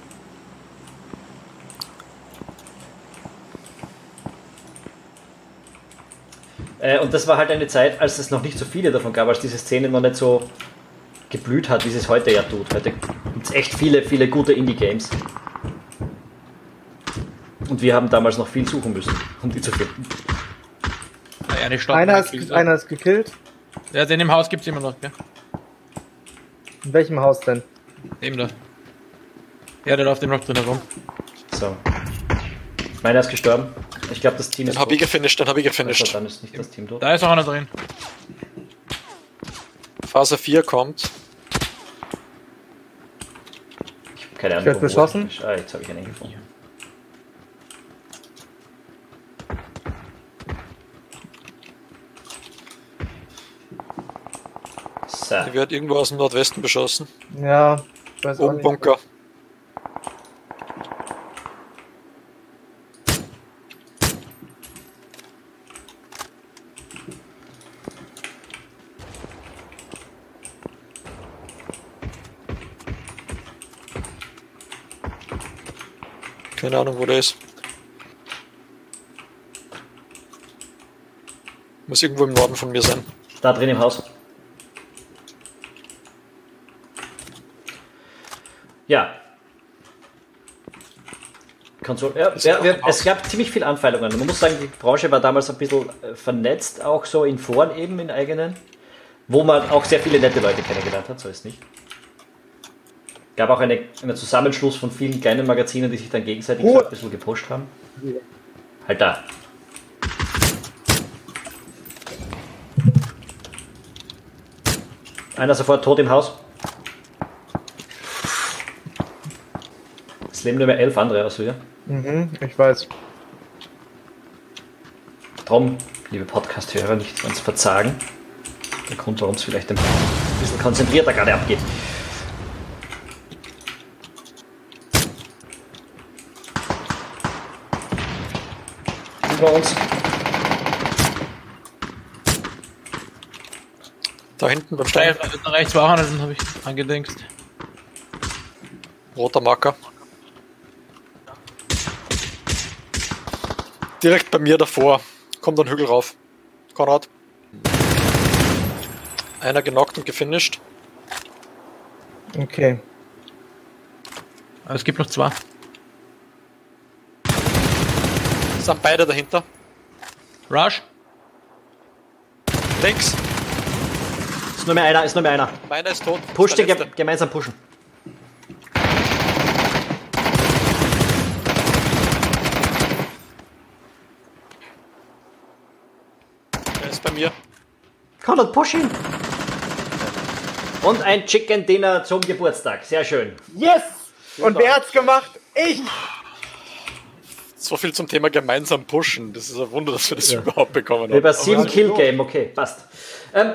Äh, und das war halt eine Zeit, als es noch nicht so viele davon gab, als diese Szene noch nicht so geblüht hat, wie es heute ja tut. Heute gibt es echt viele, viele gute Indie-Games. Und wir haben damals noch viel suchen müssen, um die zu finden. Eine Stadt. Einer ist, einer ist gekillt. Ja, den im Haus gibt's immer noch, gell? In welchem Haus denn? Eben da. Ja, der läuft immer noch drin herum. So. Meiner ist gestorben. Ich glaube, das Team ist Den habe ich tot. gefinisht, den habe ich Also, gefinisht. dann ist nicht das Team tot. Da ist auch einer drin. Phase 4 kommt. Ich hab keine Ich Ahnung. werd wo- beschossen. Ah, jetzt habe ich einen gefunden. So. Der wird irgendwo aus dem Nordwesten beschossen. Ja, ich weiß auch Oben nicht. Keine Ahnung, wo der ist. Muss irgendwo im Norden von mir sein. Da drin im Haus. Ja. Konsole. Ja, ja, wir, es gab ziemlich viele Anfeindungen. Man muss sagen, die Branche war damals ein bisschen äh, vernetzt, auch so in Foren eben, in eigenen, wo man auch sehr viele nette Leute kennengelernt hat, so ist nicht. Gab auch eine, einen Zusammenschluss von vielen kleinen Magazinen, die sich dann gegenseitig Oh. so ein bisschen gepusht haben. Halt da. Einer sofort tot im Haus. Es leben nur mehr elf andere aus hier. Mhm, ich weiß. Drum, liebe Podcast-Hörer, nicht uns verzagen. Der Grund, warum es vielleicht ein bisschen konzentrierter gerade abgeht. Über uns. Da hinten beim Stein, da rechts war einer, den habe ich angedenkt. roter Marker. Direkt bei mir davor. Kommt ein Hügel rauf. Konrad. Einer genockt und gefinisht. Okay. Es gibt noch zwei. Sind beide dahinter. Rush. Links. Ist nur mehr einer, ist nur mehr einer. Meiner ist tot. Push den ge gemeinsam pushen. Der ist bei mir. Konrad, push ihn! Und ein Chicken Dinner zum Geburtstag. Sehr schön. Yes! Und wer hat's gemacht? Ich! So viel zum Thema gemeinsam pushen. Das ist ein Wunder, dass wir das überhaupt bekommen Über haben. 7 Kill Game, okay, passt. Ähm,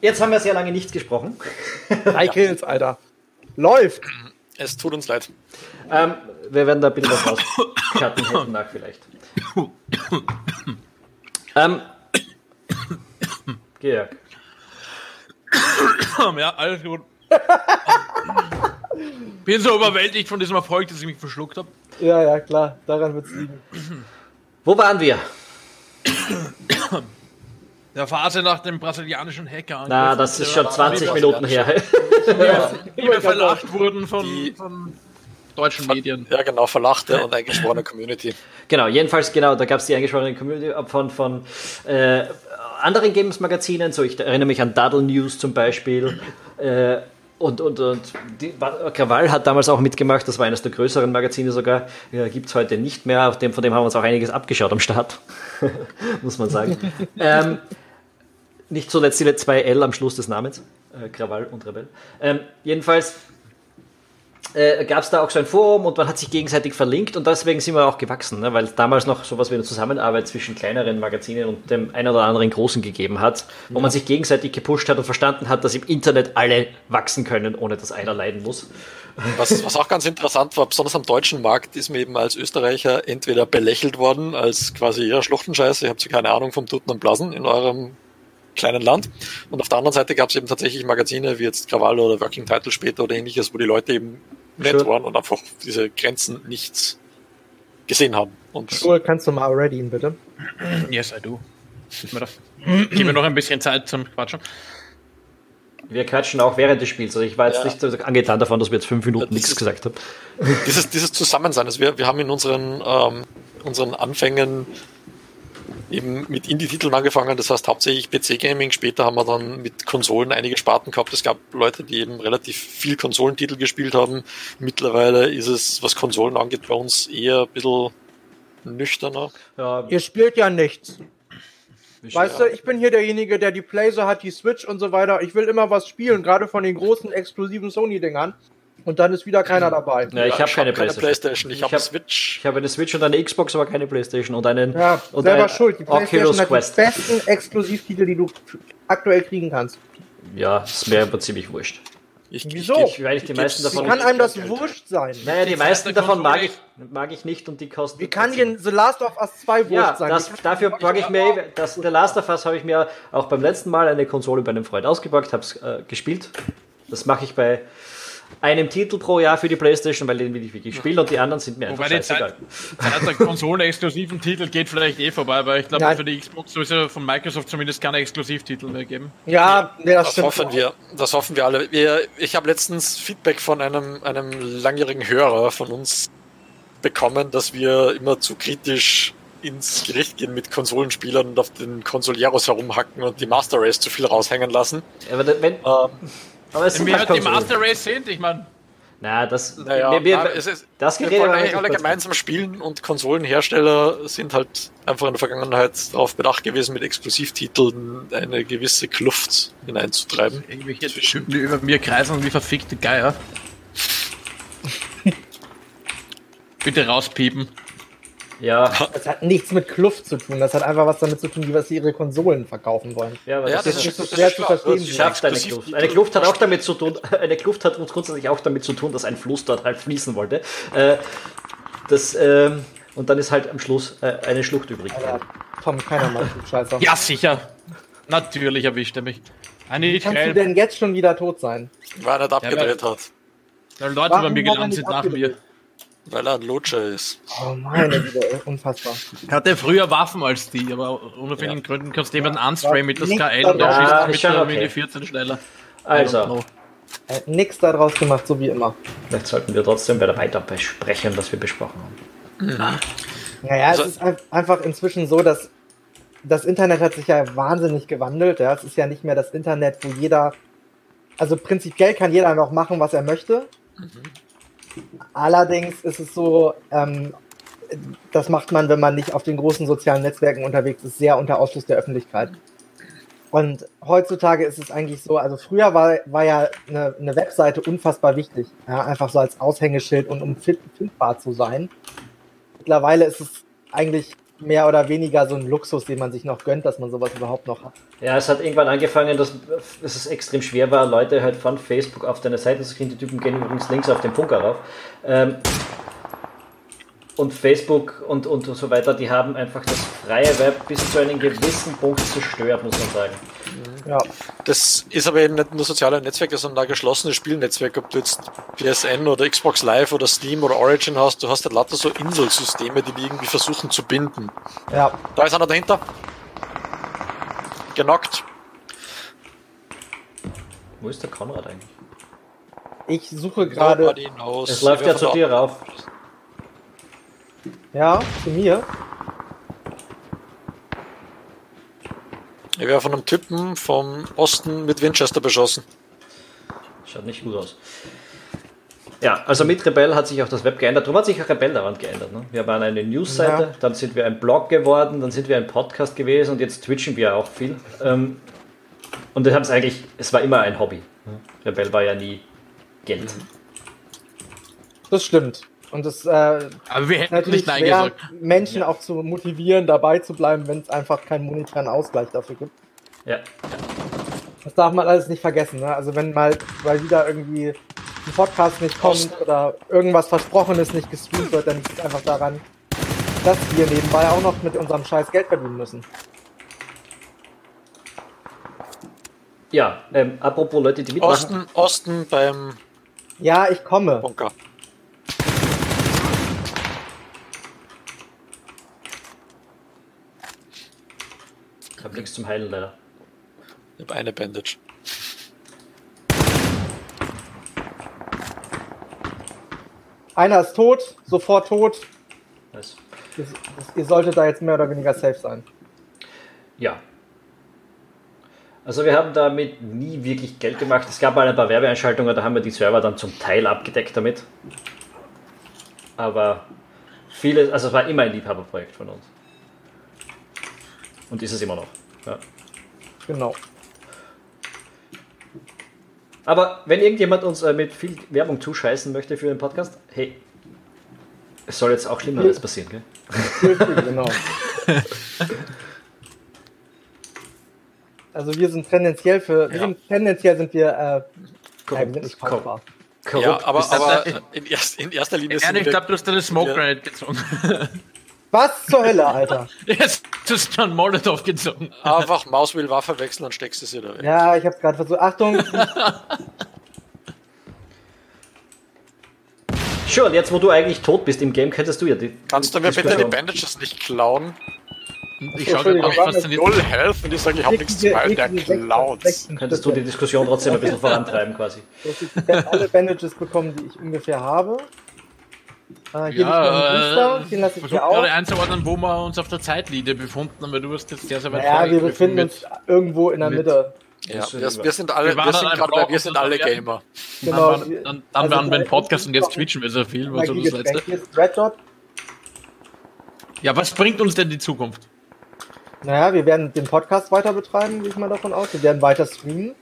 jetzt haben wir sehr lange nichts gesprochen. Drei Kills, Alter. Läuft. Es tut uns leid. Ähm, wir werden da bitte was rauscutten hinten nach vielleicht. ähm, Georg, Ja, alles gut. Bin so überwältigt von diesem Erfolg, dass ich mich verschluckt habe. Ja, ja, klar. Daran wird's liegen. wo waren wir? Der Phase nach dem brasilianischen Hacker. Na, das ist schon 20 Minuten her. Die wir verlacht wurden von, von deutschen Medien. Ja, genau, verlachte und eingeschworene Community. Genau, jedenfalls, genau, da gab es die eingeschworene Community von, von äh, anderen Games-Magazinen, so ich erinnere mich an Daddle News zum Beispiel. Äh, und und, und die, Krawall hat damals auch mitgemacht, das war eines der größeren Magazine sogar. Ja, Gibt es heute nicht mehr, auf dem, von dem haben wir uns auch einiges abgeschaut am Start, muss man sagen. ähm, nicht zuletzt die zwei L am Schluss des Namens, äh, Krawall und Rebell. Ähm, jedenfalls äh, gab es da auch so ein Forum und man hat sich gegenseitig verlinkt und deswegen sind wir auch gewachsen, ne? weil es damals noch sowas wie eine Zusammenarbeit zwischen kleineren Magazinen und dem einen oder anderen großen gegeben hat, wo man sich gegenseitig gepusht hat und verstanden hat, dass im Internet alle wachsen können, ohne dass einer leiden muss. Was, was auch ganz interessant war, besonders am deutschen Markt, ist mir eben als Österreicher entweder belächelt worden, als quasi ja, Schluchtenscheiße, ihr habt ja keine Ahnung vom Tuten und Blasen in eurem kleinen Land. Und auf der anderen Seite gab es eben tatsächlich Magazine wie jetzt Krawall oder Working Title später oder ähnliches, wo die Leute eben nett Sure. waren und einfach diese Grenzen nicht gesehen haben. Und Stuhl, kannst du mal readyen, bitte? Yes, I do. Gib mir, noch ein bisschen Zeit zum Quatschen. Wir quatschen auch während des Spiels. Also ich war jetzt Ja. nicht so angetan davon, dass wir jetzt fünf Minuten Das nichts ist- gesagt haben. dieses, dieses Zusammensein, also wir, wir haben in unseren, ähm, unseren Anfängen eben mit Indie-Titeln angefangen, das heißt hauptsächlich PC-Gaming, später haben wir dann mit Konsolen einige Sparten gehabt. Es gab Leute, die eben relativ viel Konsolentitel gespielt haben. Mittlerweile ist es, was Konsolen angeht, bei uns eher ein bisschen nüchterner. Ja, Ihr spielt ja nichts. ich- Weißt du, ich bin hier derjenige, der die Blazer hat, die Switch und so weiter. Ich will immer was spielen, gerade von den großen exklusiven Sony-Dingern. Und dann ist wieder keiner dabei. ja, ich habe hab keine Playstation. Playstation, ich, Ich habe hab- Switch. Ich habe eine Switch und eine Xbox, aber keine Playstation und einen Ja, und selber ein schuld. Die Oculus PlayStation hat Quest. die besten Exklusivtitel, die du aktuell kriegen kannst. Ja, ist mir aber ziemlich wurscht. Ich, Wieso? Ich, Weil ich die ich meisten davon- Wie kann einem das Geld. wurscht sein? Naja, die Die meisten davon mag ich, mag ich nicht und die kosten. Wie kann dir The Last of Us 2 wurscht ja, sein? das, dafür mag ich mir, das, der Last of Us habe ich mir auch beim letzten Mal eine Konsole bei einem Freund ausgepackt, habe es äh, gespielt. Das mache ich bei einem Titel pro Jahr für die Playstation, weil den will ich wirklich spielen und die anderen sind mir einfach Wobei die scheißegal. Zeit, Zeit der Konsolen-exklusiven Titel geht vielleicht eh vorbei, aber ich glaube, für die Xbox soll es ja von Microsoft zumindest keine Exklusivtitel mehr geben. Ja, nee, das Das hoffen wir. Das hoffen wir alle. Wir, ich habe letztens Feedback von einem, einem langjährigen Hörer von uns bekommen, dass wir immer zu kritisch ins Gericht gehen mit Konsolenspielern und auf den Konsolieros herumhacken und die Master Race zu viel raushängen lassen. Aber, da- wenn, Ähm, aber es sind Wer halt die. Master Race sind, ich meine, Na, das, Naja, wir, wir, es ist, das wir Gerät wollen war eigentlich alle gemeinsam spielen und Konsolenhersteller sind halt einfach in der Vergangenheit darauf bedacht gewesen, mit Exklusivtiteln eine gewisse Kluft hineinzutreiben. Irgendwelche Typen, die über mir kreisen wie verfickte Geier. Bitte rauspiepen. Ja, Das hat nichts mit Kluft zu tun. Das hat einfach was damit zu tun, wie was sie ihre Konsolen verkaufen wollen. ja, aber Ja, das, das ist, nicht so das schwer zu verstehen. Das wie schafft eine Kluft. Eine Kluft hat auch damit zu tun, eine Kluft hat uns grundsätzlich auch damit zu tun, dass ein Fluss dort halt fließen wollte. Äh, das, ähm, und dann ist halt am Schluss äh, eine Schlucht übrig. Ja, Tom, keiner macht Scheiße. Ja, sicher. Natürlich erwischt er mich. Eine Wie nicht kannst du denn jetzt schon wieder tot sein? Weil er nicht abgedreht hat. weil Leute Warum bei mir gelandet sind nach abgedreht? mir. Weil er ein Lutscher ist. Oh meine Güte, unfassbar. Ich hatte früher Waffen als die, aber unabhängigen Gründen kannst du jemanden unsprayen mit der Nichts SK11 und dann schießt Ja, mit der okay. Mini 14 schneller. Also. Er hat nichts daraus gemacht, so wie immer. vielleicht sollten wir trotzdem weiter weiter besprechen, was wir besprochen haben. Naja, Also- es ist ein- einfach inzwischen so, dass das Internet hat sich ja wahnsinnig gewandelt. Ja? Es ist ja nicht mehr das Internet, wo jeder, also prinzipiell kann jeder noch machen, was er möchte. Allerdings ist es so, ähm, das macht man, wenn man nicht auf den großen sozialen Netzwerken unterwegs ist, sehr unter Ausschluss der Öffentlichkeit. Und heutzutage ist es eigentlich so, also früher war, war ja eine, eine Webseite unfassbar wichtig, ja, einfach so als Aushängeschild und um findbar zu sein. Mittlerweile ist es eigentlich mehr oder weniger so ein Luxus, den man sich noch gönnt, dass man sowas überhaupt noch hat. Ja, es hat irgendwann angefangen, dass es extrem schwer war, Leute halt von Facebook auf deine Seite zu kriegen. Die Typen gehen übrigens links auf den Funker rauf. Ähm, und Facebook und, und so weiter, die haben einfach das freie Web bis zu einem gewissen Punkt zerstört, muss man sagen. Ja, Das ist aber eben nicht nur soziale Netzwerke, sondern ein geschlossenes Spielnetzwerk. Ob du jetzt PSN oder Xbox Live oder Steam oder Origin hast, du hast halt lauter so Inselsysteme, die die irgendwie versuchen zu binden. ja. Da ist einer dahinter. Genockt. Wo ist der Konrad eigentlich? Ich suche gerade. Es läuft ja zu dir rauf. ja, zu mir. Ich wäre von einem Typen vom Osten mit Winchester beschossen. Schaut nicht gut aus. Ja, also mit Rebell hat sich auch das Web geändert. Darum hat sich auch Rebell daran geändert. Ne? Wir waren eine Newsseite, Ja. dann sind wir ein Blog geworden, dann sind wir ein Podcast gewesen und jetzt twitchen wir auch viel. Ähm, und wir haben es eigentlich, es war immer ein Hobby. Rebell war ja nie Geld. Das stimmt. Und es äh, Aber wir hätten natürlich nicht schwer. Menschen auch zu motivieren, dabei zu bleiben, wenn es einfach keinen monetären Ausgleich dafür gibt. Ja, Das darf man alles nicht vergessen. Ne? Also wenn mal, mal wieder irgendwie ein Podcast nicht kommt oder irgendwas Versprochenes nicht gestreamt wird, dann liegt es einfach daran, dass wir nebenbei auch noch mit unserem Scheiß Geld verdienen müssen. ja ähm, apropos Leute, die mitmachen. Osten, Osten beim Ja, ich komme. Bunker. Habe nichts zum Heilen leider. Ich habe eine Bandage. Einer ist tot, sofort tot. Nice. Ihr, ihr solltet da jetzt mehr oder weniger safe sein. Ja. Also wir haben damit nie wirklich Geld gemacht. Es gab mal ein paar Werbeeinschaltungen, da haben wir die Server dann zum Teil abgedeckt damit. Aber viele, also es war immer ein Liebhaberprojekt von uns. Und ist es immer noch. Ja. Genau. Aber wenn irgendjemand uns äh, mit viel Werbung zuscheißen möchte für den Podcast, hey, es soll jetzt auch Schlimmeres passieren, gell? Genau. Also wir sind tendenziell für, wir Ja. sind, tendenziell sind wir, äh, wir sind nicht Korrupt. kaufbar. Korrupt Ja, aber, aber in, erst, in erster Linie Ehrlich, ich wir- glaube, du hast deine Smoke. Grenade gezogen. Was zur Hölle, Alter? Jetzt hast du einen Molotov gezogen. einfach Mauswheel-Waffe wechseln und steckst es wieder weg. Ja, ich hab's gerade versucht. Achtung, Sure, und jetzt wo du eigentlich tot bist im Game, könntest du ja die. Kannst du mir bitte die Bandages nicht klauen? Ich schaue gerade das fasziniert. Null Health und ich sage, ich habe nichts zu meinen, der klaut. Könntest du die Diskussion trotzdem ein bisschen vorantreiben quasi. Ich habe alle Bandages bekommen, die ich ungefähr habe. Äh, hier Ja, Booster, den lasse äh, ich hier versuch gerade auch. einzuordnen, wo wir uns auf der Zeitlinie befunden haben, weil du hast jetzt sehr, sehr weit Naja, wir befinden mit- uns irgendwo in der mit- Mitte. Ja, Das wir, ist wir sind alle, Wir wir sind gerade, wir sind alle Gamer. Genau. Dann, waren, dann, dann Also waren wir ein Podcast und jetzt twitchen wir sehr viel. Was das letzte? Hier ist Red Dot. Ja, was bringt uns denn die Zukunft? Naja, wir werden den Podcast weiter betreiben, gehe ich mal davon aus. Wir werden weiter streamen,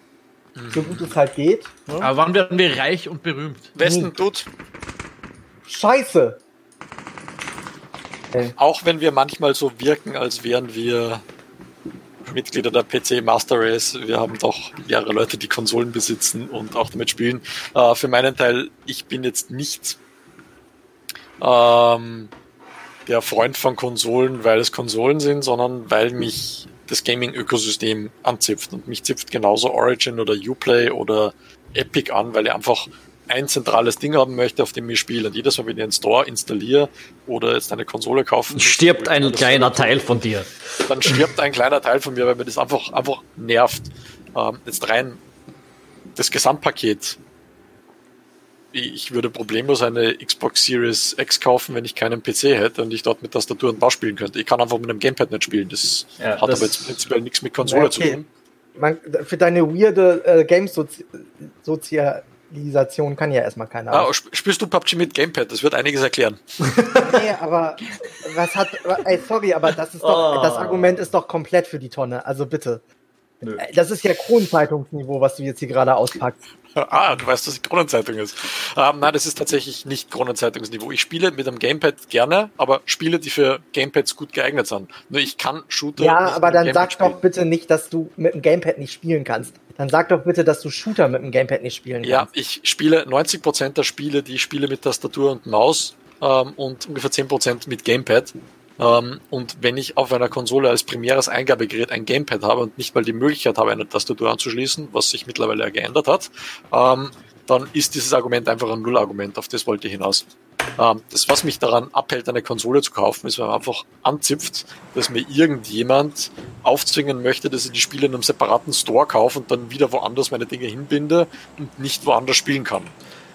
so gut es halt geht. Ne? Aber wann werden wir reich und berühmt? Westen tut, Scheiße! auch wenn wir manchmal so wirken, als wären wir Mitglieder der PC Master Race, wir haben doch mehrere Leute, die Konsolen besitzen und auch damit spielen. Äh, für meinen Teil, ich bin jetzt nicht ähm, der Freund von Konsolen, weil es Konsolen sind, sondern weil mich das Gaming-Ökosystem anzipft. Und mich zipft genauso Origin oder Uplay oder Epic an, weil ich einfach ein zentrales Ding haben möchte, auf dem ich spiele. Und jedes Mal, wenn ich einen Store installiere oder jetzt eine Konsole kaufe, Stirbt ein kleiner Teil von dir. dann stirbt ein kleiner Teil von mir, weil mir das einfach, einfach nervt. Ähm, jetzt rein das Gesamtpaket. Ich würde problemlos eine Xbox Series X kaufen, wenn ich keinen PC hätte und ich dort mit Tastatur und Maus spielen könnte. Ich kann einfach mit einem Gamepad nicht spielen. Das Ja, hat das- aber jetzt prinzipiell nichts mit Konsole Ja, zu okay. tun. Man, für deine weirde äh, Game-Sozialisation kann ja erstmal keiner. Ah, sp- spielst du PUBG mit Gamepad? Das wird einiges erklären. nee, aber was hat. Ey, sorry, aber das ist doch. Oh. Das Argument ist doch komplett für die Tonne. Also bitte. Nö. Äh, Das ist ja Kronzeitungsniveau, was du jetzt hier gerade auspackst. Ah, du weißt, dass es Kronenzeitung ist. Ähm, nein, das ist tatsächlich nicht Kronenzeitungsniveau. Ich spiele mit einem Gamepad gerne, aber Spiele, die für Gamepads gut geeignet sind. Nur ich kann Shooter. Ja, nicht aber mit dann Gamepad sag doch bitte nicht, dass du mit dem Gamepad nicht spielen kannst. Dann sag doch bitte, dass du Shooter mit dem Gamepad nicht spielen Ja, kannst. ich spiele 90% der Spiele, die ich spiele mit Tastatur und Maus ähm, und ungefähr 10% mit Gamepad. Ähm, und wenn ich auf einer Konsole als primäres Eingabegerät ein Gamepad habe und nicht mal die Möglichkeit habe, eine Tastatur anzuschließen, was sich mittlerweile ja geändert hat, ähm, dann ist dieses Argument einfach ein Nullargument, auf das wollte ich hinaus. Ähm, das, was mich daran abhält, eine Konsole zu kaufen, ist, wenn man einfach anzipft, dass mir irgendjemand aufzwingen möchte, dass ich die Spiele in einem separaten Store kaufe und dann wieder woanders meine Dinge hinbinde und nicht woanders spielen kann.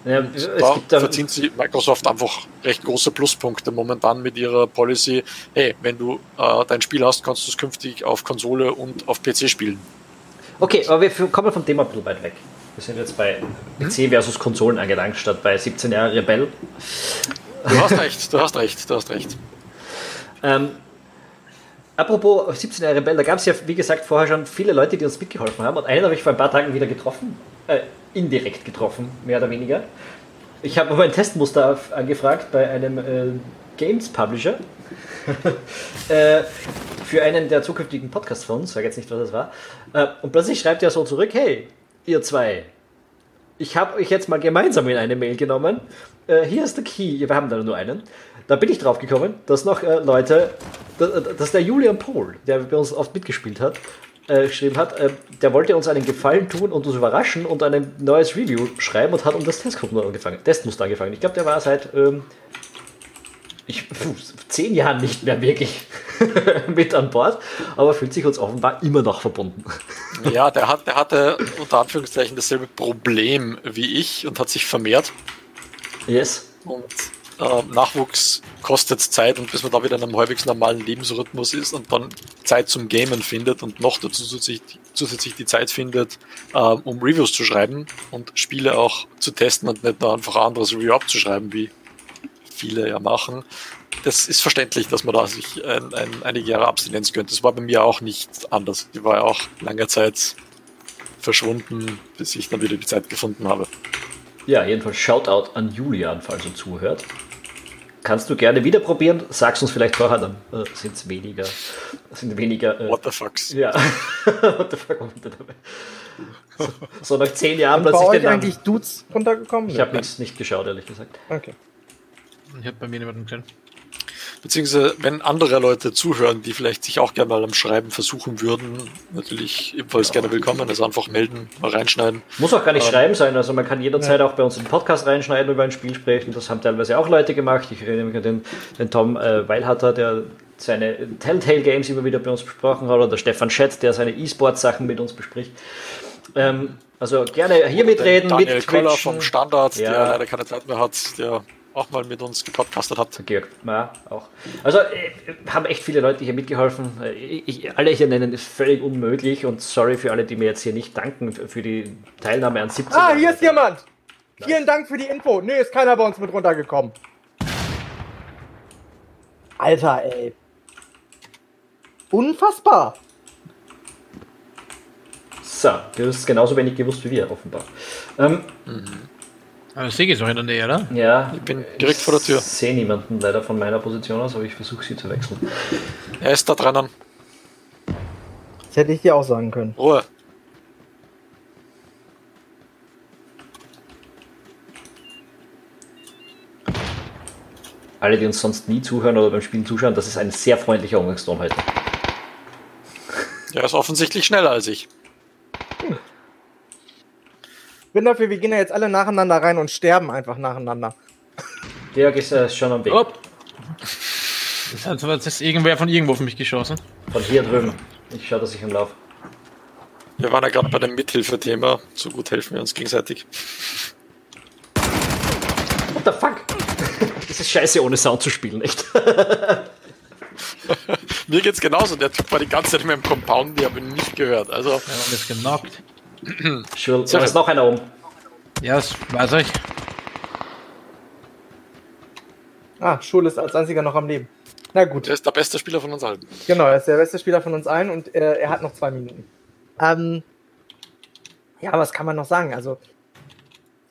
Ja, da, verdient sie Microsoft einfach recht große Pluspunkte momentan mit ihrer Policy. Hey, wenn du äh, dein Spiel hast, kannst du es künftig auf Konsole und auf PC spielen. okay, aber wir kommen vom Thema ein bisschen weit weg. Wir sind jetzt bei PC versus Konsolen angelangt, statt bei 17 Jahre Rebell. Du hast recht, du hast recht, du hast recht. Ähm, apropos 17 Jahre Rebell, da gab es ja, wie gesagt, vorher schon viele Leute, die uns mitgeholfen haben. Und einen habe ich vor ein paar Tagen wieder getroffen. Äh, indirekt getroffen, mehr oder weniger. Ich habe aber ein Testmuster angefragt bei einem äh, Games Publisher. äh, für einen der zukünftigen Podcasts von uns, sage jetzt nicht, was das war. Äh, und plötzlich schreibt er so zurück: Hey, ihr zwei, ich habe euch jetzt mal gemeinsam in eine Mail genommen. Äh, hier ist der Key. Wir haben da nur einen. Da bin ich drauf gekommen, dass noch äh, Leute, dass, dass der Julian Pohl, der bei uns oft mitgespielt hat, äh, geschrieben hat, äh, der wollte uns einen Gefallen tun und uns überraschen und ein neues Review schreiben und hat um das Testmuster angefangen. Testmuster angefangen. Ich glaube, der war seit ähm, ich, puh, zehn Jahren nicht mehr wirklich mit an Bord, aber fühlt sich uns offenbar immer noch verbunden. Ja, der, hat, der hatte unter Anführungszeichen dasselbe Problem wie ich und hat sich vermehrt. Yes. Und äh, Nachwuchs kostet Zeit und bis man da wieder in einem halbwegs normalen Lebensrhythmus ist und dann Zeit zum Gamen findet und noch dazu zusätzlich, zusätzlich die Zeit findet, äh, um Reviews zu schreiben und Spiele auch zu testen und nicht nur einfach ein anderes Review abzuschreiben, wie viele ja machen. Das ist verständlich, dass man da sich ein, ein, einige Jahre Abstinenz gönnt. Das war bei mir auch nicht anders. Die war ja auch lange Zeit verschwunden, bis ich dann wieder die Zeit gefunden habe. Ja, jedenfalls Shoutout an Julian, falls er zuhört. Kannst du gerne wieder probieren, sag's uns vielleicht vorher, dann äh, sind's weniger, sind weniger, äh, What the fucks? ja, what the fuck, kommt da dabei? So, so nach zehn Jahren plötzlich Namen. eigentlich Dudes runtergekommen? Ich habe nichts nicht geschaut, ehrlich gesagt. Okay. Ich habe bei mir niemanden gesehen. Beziehungsweise, wenn andere Leute zuhören, die vielleicht sich auch gerne mal am Schreiben versuchen würden, natürlich ebenfalls gerne willkommen. Also einfach melden, mal reinschneiden. Muss auch gar nicht Ähm, schreiben sein, also man kann jederzeit auch bei uns im Podcast reinschneiden über ein Spiel sprechen. Das haben teilweise auch Leute gemacht. Ich erinnere mich an den, den Tom äh, Weilhatter, der seine Telltale Games immer wieder bei uns besprochen hat, oder der Stefan Schett, der seine E-Sport-Sachen mit uns bespricht. Ähm, also gerne hier mitreden, Daniel Koller mitquatschen. vom Standard, Ja. der leider keine Zeit mehr hat, der auch mal mit uns gepodcastet hat. Georg, ja, auch. Also äh, haben echt viele Leute hier mitgeholfen. Äh, Ich, alle hier nennen ist völlig unmöglich und sorry für alle, die mir jetzt hier nicht danken für die Teilnahme an 17. Ah, hier ist jemand! Vielen Dank für die Info. Nee, ist keiner bei uns mit runtergekommen. Alter, ey. Unfassbar. So, du hast genauso wenig gewusst wie wir, offenbar. Ähm, Aber Sigi ist auch in der Nähe, oder? ja, Ich bin direkt vor der Tür. Ich sehe niemanden leider von meiner Position aus, aber ich versuche sie zu wechseln. Er ist da drinnen. Das hätte ich dir auch sagen können. Ruhe. Alle, die uns sonst nie zuhören oder beim Spielen zuschauen, das ist ein sehr freundlicher Umgangston heute. Er ist offensichtlich schneller als ich. Ich bin dafür, wir gehen ja jetzt alle nacheinander rein und sterben einfach nacheinander. Georg ist äh, schon am Weg. Hopp. Das hat jetzt ist irgendwer von irgendwo auf mich geschossen. Von hier drüben. Ich schaue, dass ich im Lauf. Wir waren ja gerade bei dem Mithilfe-Thema. So gut helfen wir uns gegenseitig. What the fuck? Das ist scheiße, ohne Sound zu spielen, echt. Mir geht's genauso. Der Typ war die ganze Zeit in meinem Compound, die habe ich nicht gehört. Also, Ja, und ist genockt. Schul, da ist noch einer oben. Ja, das weiß ich. Ah, Schul ist als einziger noch am Leben. Na gut. der ist der beste Spieler von uns allen. Genau, er ist der beste Spieler von uns allen und äh, er hat noch zwei Minuten. Ähm, ja, was kann man noch sagen? Also,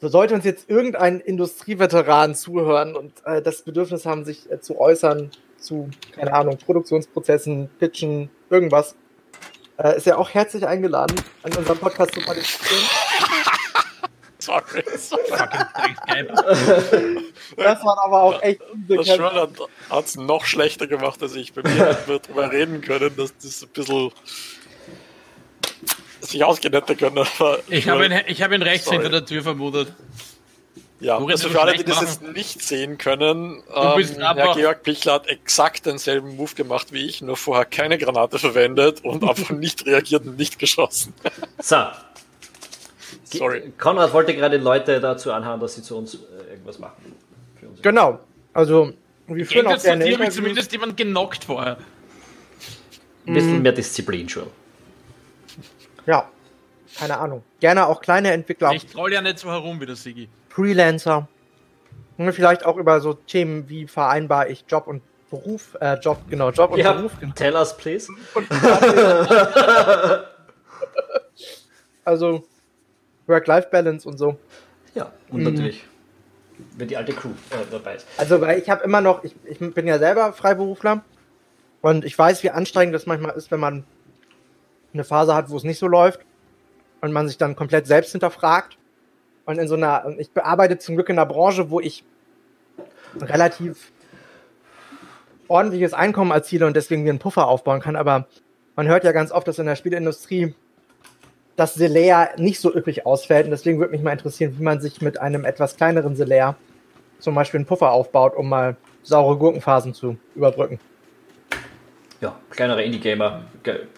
so sollte uns jetzt irgendein Industrieveteran zuhören und äh, das Bedürfnis haben, sich äh, zu äußern zu, keine Ahnung, Produktionsprozessen, Pitchen, irgendwas, äh, ist er auch herzlich eingeladen, an unserem Podcast zu partizipieren. Sorry. Fucking Drecksgeil. Das waren aber auch echt diese Das. Schwörland hat es noch schlechter gemacht als ich. Bei mir hätten wir darüber reden können, dass das ein bisschen sich ausgenetten können. Aber Ich habe ihn, ich hab ihn rechts Sorry. hinter der Tür vermutet. Ja, redest also für alle, die das jetzt nicht sehen können, ähm, aber- Herr Georg Pichler hat exakt denselben Move gemacht wie ich, nur vorher keine Granate verwendet und einfach nicht reagiert und nicht geschossen. So. Sorry. Konrad wollte gerade Leute dazu anhauen, dass sie zu uns äh, irgendwas machen. Uns. Genau. Also, wir führen auch gerne von dir ich zumindest jemand genockt vorher. Ein bisschen mehr Disziplin, schon. Ja, keine Ahnung. Gerne auch kleine Entwickler, Ich troll ja nicht so herum wie der Sigi. Freelancer. Und vielleicht auch über so Themen wie vereinbar ich Job und Beruf, äh, Job, genau, Job und Ja, Beruf. Genau. tell us, please. Also Work-Life-Balance und so. Ja, und natürlich, wenn die alte Crew äh, dabei ist. Also, weil ich habe immer noch, ich, ich bin ja selber Freiberufler und ich weiß, wie anstrengend das manchmal ist, wenn man eine Phase hat, wo es nicht so läuft und man sich dann komplett selbst hinterfragt. Und in so einer, ich bearbeite zum Glück in einer Branche, wo ich relativ ordentliches Einkommen erziele und deswegen mir einen Puffer aufbauen kann. Aber man hört ja ganz oft, dass in der Spielindustrie das Selea nicht so üppig ausfällt. Und deswegen würde mich mal interessieren, wie man sich mit einem etwas kleineren Selea zum Beispiel einen Puffer aufbaut, um mal saure Gurkenphasen zu überbrücken. Ja, kleinere Indie-Gamer.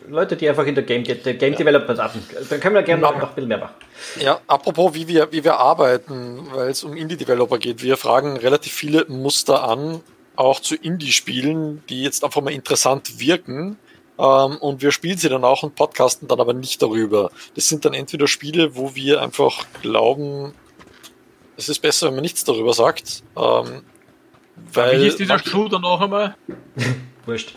Leute, die einfach in der Game, der Game Development arbeiten. Dann können wir gerne noch, noch ein bisschen mehr machen. Ja, apropos, wie wir, wie wir arbeiten, weil es um Indie-Developer geht. Wir fragen relativ viele Muster an, auch zu Indie-Spielen, die jetzt einfach mal interessant wirken. Ähm, und wir spielen sie dann auch und podcasten dann aber nicht darüber. Das sind dann entweder Spiele, wo wir einfach glauben, es ist besser, wenn man nichts darüber sagt. Ähm, weil Wie hieß dieser man- Shooter noch einmal? Wurscht.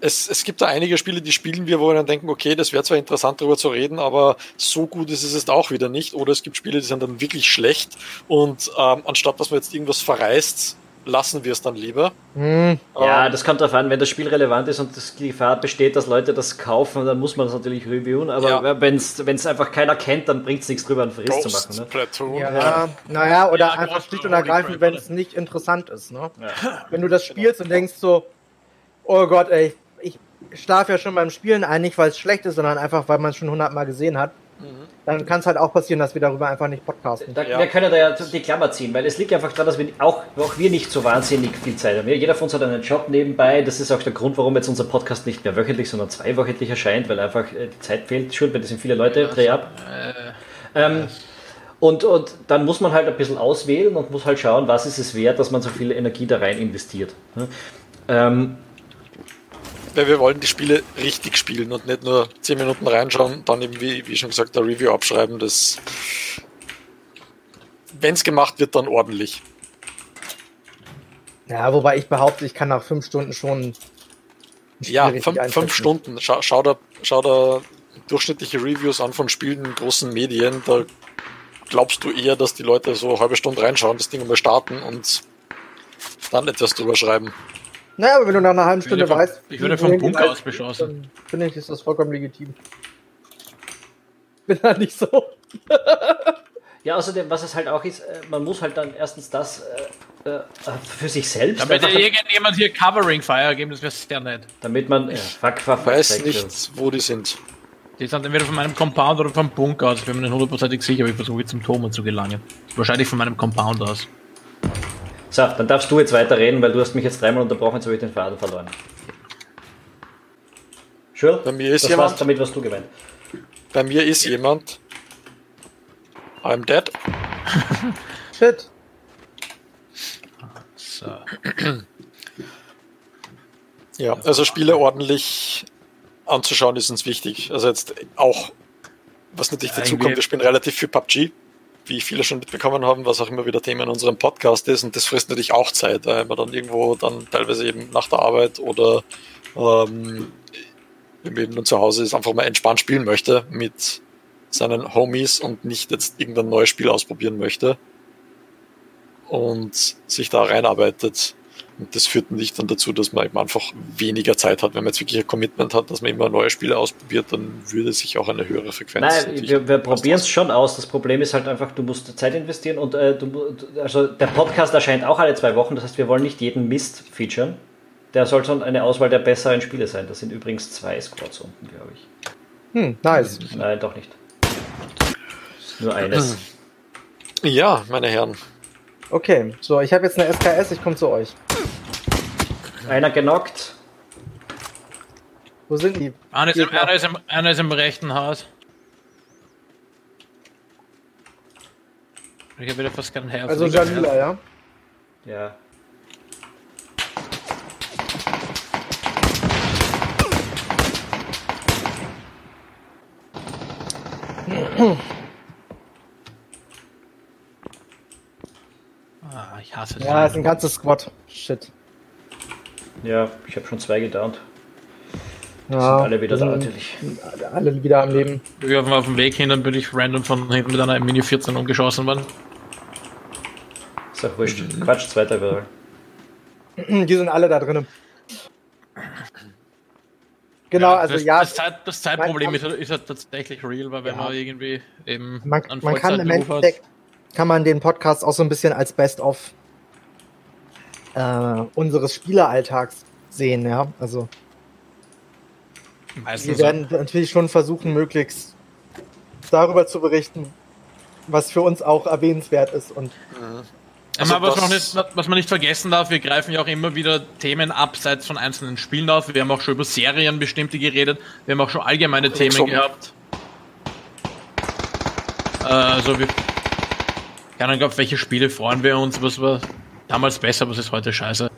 Es, es gibt da einige Spiele, die spielen wir, wo wir dann denken, okay, das wäre zwar interessant darüber zu reden, aber so gut ist es jetzt auch wieder nicht. Oder es gibt Spiele, die sind dann wirklich schlecht und ähm, anstatt dass man jetzt irgendwas verreißt, lassen wir es dann lieber. Hm, Ja, Ähm, das kommt darauf an, wenn das Spiel relevant ist und die Gefahr besteht, dass Leute das kaufen, dann muss man das natürlich reviewen. Aber Ja. wenn es einfach keiner kennt, dann bringt es nichts drüber, einen Verriss zu Ghost machen. Ne? Platoon. ja, naja, oder Ja, einfach schlicht und ergreifend, wenn es nicht interessant ist. Ne? Ja. Wenn du das spielst und denkst so, oh Gott, ey, ich schlafe ja schon beim Spielen ein, nicht weil es schlecht ist, sondern einfach, weil man es schon hundertmal gesehen hat. Dann kann es halt auch passieren, dass wir darüber einfach nicht podcasten. Da, Ja. Wir können da ja die Klammer ziehen, weil es liegt einfach daran, dass wir auch, auch wir nicht so wahnsinnig viel Zeit haben. Jeder von uns hat einen Job nebenbei. Das ist auch der Grund, warum jetzt unser Podcast nicht mehr wöchentlich, sondern zweiwöchentlich erscheint, weil einfach äh, die Zeit fehlt. Schuld, weil das sind viele Leute, dreh ab. Ähm, Und, und dann muss man halt ein bisschen auswählen und muss halt schauen, was ist es wert, dass man so viel Energie da rein investiert. Ne? Ähm, Weil wir wollen die Spiele richtig spielen und nicht nur 10 Minuten reinschauen, dann eben, wie, wie schon gesagt, der Review abschreiben. Das, wenn es gemacht wird, dann ordentlich. Ja, wobei ich behaupte, ich kann nach fünf Stunden schon. Ja, fünf Stunden. Schau, schau, da, schau da durchschnittliche Reviews an von Spielen in großen Medien. Da glaubst du eher, dass die Leute so eine halbe Stunde reinschauen, das Ding mal starten und dann etwas drüber schreiben. Naja, aber wenn du nach einer halben Ich würde Stunde vom, weißt, ich würde vom Bunker aus beschossen. finde ich, ist das vollkommen legitim. Bin da nicht so. ja, außerdem, was es halt auch ist, äh, man muss halt dann erstens das äh, äh, für sich selbst, Damit irgendjemand hier Covering Fire geben, das wäre sehr nett. damit man, ja, fuck, fuck, Ich weiß fuck, nicht, wo die sind. Die sind entweder von meinem Compound oder vom Bunker aus. Ich bin mir nicht hundertprozentig sicher, aber ich versuche jetzt zum Turm zu gelangen. Wahrscheinlich von meinem Compound aus. So, dann darfst du jetzt weiterreden, weil du hast mich jetzt dreimal unterbrochen, jetzt habe ich den Faden verloren. Schul, Bei mir ist das jemand. war's, damit was du gemeint. Bei mir ist jemand. I'm dead. Shit. So. Ja, also Spiele ordentlich anzuschauen ist uns wichtig. Also jetzt auch, was natürlich dazu kommt, wir spielen relativ viel PUBG, wie viele schon mitbekommen haben, was auch immer wieder Thema in unserem Podcast ist. Und das frisst natürlich auch Zeit, weil man dann irgendwo dann teilweise eben nach der Arbeit oder ähm, wenn man eben zu Hause ist, einfach mal entspannt spielen möchte mit seinen Homies und nicht jetzt irgendein neues Spiel ausprobieren möchte und sich da reinarbeitet. Und das führt nicht dann dazu, dass man eben einfach weniger Zeit hat. Wenn man jetzt wirklich ein Commitment hat, dass man immer neue Spiele ausprobiert, dann würde sich auch eine höhere Frequenz. Nein, wir, wir probieren es schon aus. Das Problem ist halt einfach, du musst Zeit investieren und äh, du, also der Podcast erscheint auch alle zwei Wochen. Das heißt, wir wollen nicht jeden Mist featuren. Der soll schon eine Auswahl der besseren Spiele sein. Das sind übrigens zwei Squads unten, glaube ich. Hm, nice. Nein, doch nicht. Nur eines. Ja, meine Herren. Okay, so, ich habe jetzt eine SKS, ich komme zu euch. Einer genockt. Wo sind die? Einer ist, im, einer, ist im, einer ist im rechten Haus. Ich habe wieder fast keinen Herz. Also Janila, ja? Ja. Ah, ich hasse das. Ja, ist ein ganzes Squad. Shit. Ja, ich habe schon zwei gedownt. Ja, Sind alle wieder da natürlich. Alle wieder am Leben. Ich auf, auf dem Weg hin, dann bin ich random von hinten mit einer Mini 14 umgeschossen worden. Ist auch wurscht. Quatsch, zweiter überall. Die sind alle da drinnen. Genau, also das, ja, Das, Zeit, das Zeitproblem ist, ist halt tatsächlich real, weil wenn Ja. man irgendwie eben man, einen man kann im hat- Endeffekt, kann man den Podcast auch so ein bisschen als Best-of äh, unseres Spieleralltags sehen, ja. Also wir meistens werden natürlich schon versuchen, möglichst darüber zu berichten, was für uns auch erwähnenswert ist. Und Also Also was, das- man nicht, was man nicht vergessen darf, wir greifen ja auch immer wieder Themen abseits von einzelnen Spielen auf. Wir haben auch schon über Serien bestimmte geredet. Wir haben auch schon allgemeine Themen so. gehabt. Äh, also wir. Keine Ahnung, auf welche Spiele freuen wir uns, was war damals besser, was ist heute scheiße.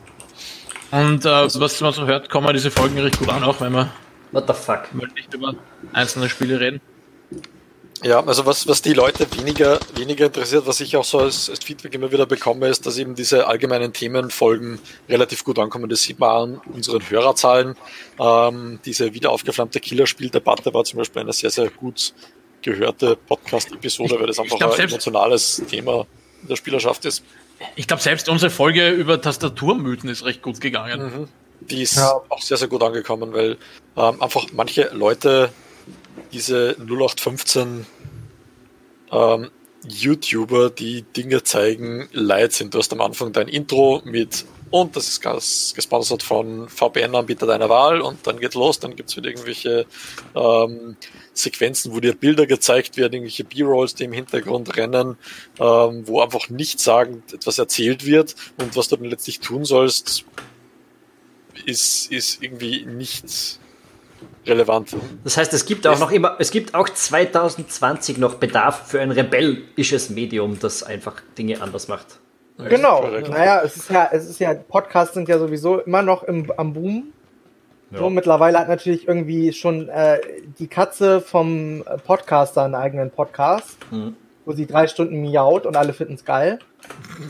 Und äh, was man so hört, kommen diese Folgen recht gut an, auch wenn wir What the fuck? mal nicht über einzelne Spiele reden. Ja, also was, was die Leute weniger, weniger interessiert, was ich auch so als, als Feedback immer wieder bekomme, ist, dass eben diese allgemeinen Themenfolgen relativ gut ankommen. Das sieht man an unseren Hörerzahlen. Ähm, diese wieder aufgeflammte Killerspieldebatte war zum Beispiel eine sehr, sehr gut gehörte Podcast-Episode, weil das einfach glaub, ein emotionales Thema in der Spielerschaft ist. Ich glaube, selbst unsere Folge über Tastaturmythen ist recht gut gegangen. Die ist Ja. auch sehr, sehr gut angekommen, weil ähm, einfach manche Leute diese 0815 ähm, YouTuber, die Dinge zeigen, leid sind. Du hast am Anfang dein Intro mit und das ist ganz gesponsert von VPN-Anbieter deiner Wahl und dann geht los, dann gibt's wieder irgendwelche ähm, Sequenzen, wo dir Bilder gezeigt werden, irgendwelche B-Rolls, die im Hintergrund rennen, ähm, wo einfach nichtssagend etwas erzählt wird und was du dann letztlich tun sollst, ist, ist irgendwie nicht relevant. Das heißt, es gibt auch noch immer, es gibt auch 2020 noch Bedarf für ein rebellisches Medium, das einfach Dinge anders macht. Genau. Naja, es ist ja, es ist ja, Podcasts sind ja sowieso immer noch im, am Boom. Ja. So, mittlerweile hat natürlich irgendwie schon äh, die Katze vom Podcaster einen eigenen Podcast, mhm. wo sie drei Stunden miaut und alle finden es geil.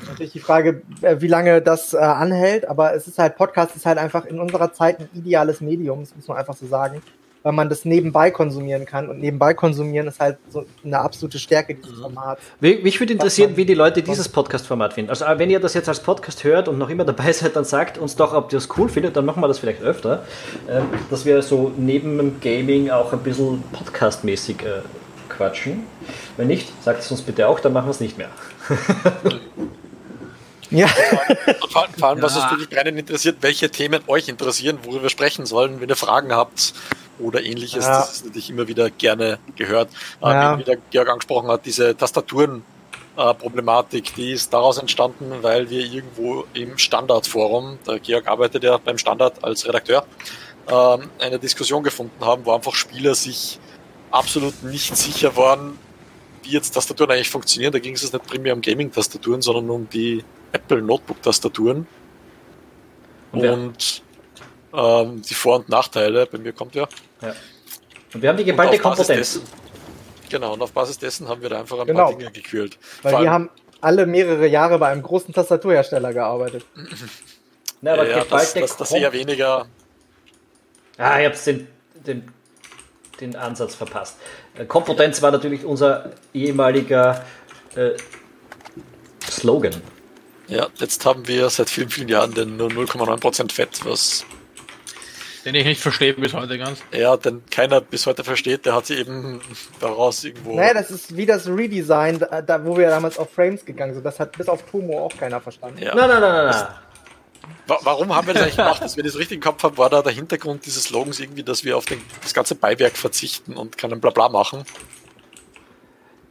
Natürlich die Frage, äh, wie lange das äh, anhält, aber es ist halt, Podcast ist halt einfach in unserer Zeit ein ideales Medium, das muss man einfach so sagen weil man das nebenbei konsumieren kann. Und nebenbei konsumieren ist halt so eine absolute Stärke dieses mhm. Formats. Mich würde interessieren, wie die Leute dieses Podcast-Format finden. Also wenn ihr das jetzt als Podcast hört und noch immer dabei seid, dann sagt uns doch, ob ihr es cool findet, dann machen wir das vielleicht öfter. Ähm, dass wir so neben dem Gaming auch ein bisschen Podcast-mäßig äh, quatschen. Wenn nicht, sagt es uns bitte auch, dann machen wir es nicht mehr. Ja. Vor, vor allem, was uns wirklich brennend interessiert, welche Themen euch interessieren, worüber wir sprechen sollen. Wenn ihr Fragen habt, oder ähnliches. Ja. Das ist natürlich immer wieder gerne gehört. Äh, ja. Wie der Georg angesprochen hat, diese Tastaturen. Problematik, die ist daraus entstanden, weil wir irgendwo im Standardforum, der Georg arbeitet ja beim Standard als Redakteur, ähm, eine Diskussion gefunden haben, wo einfach Spieler sich absolut nicht sicher waren, wie jetzt Tastaturen eigentlich funktionieren. Da ging es nicht primär um Gaming-Tastaturen, sondern um die Apple Notebook-Tastaturen. Und, und ähm, die Vor- und Nachteile. Bei mir kommt ja. ja. Und wir haben die geballte Kompetenz. Genau, und auf Basis dessen haben wir da einfach ein genau. paar Dinge gekühlt. Weil wir haben alle mehrere Jahre bei einem großen Tastaturhersteller gearbeitet. Na, aber ja, das, das, das eher weniger. Ah, ich hab's den, den, den Ansatz verpasst. Äh, Kompetenz war natürlich unser ehemaliger äh, Slogan. Ja, jetzt haben wir seit vielen, vielen Jahren den 0,9% Fett, was den ich nicht verstehe bis heute ganz. Ja, denn keiner bis heute versteht, der hat sie eben daraus irgendwo. Naja, das ist wie das Redesign, da, da wo wir damals auf Frames gegangen sind. Das hat bis auf Tomo auch keiner verstanden. Ja. Nein, nein, nein, nein. Warum haben wir das eigentlich gemacht? Dass wir das richtig im Kopf haben, war da der Hintergrund dieses Slogans irgendwie, dass wir auf den, das ganze Beiwerk verzichten und keinen Blabla machen.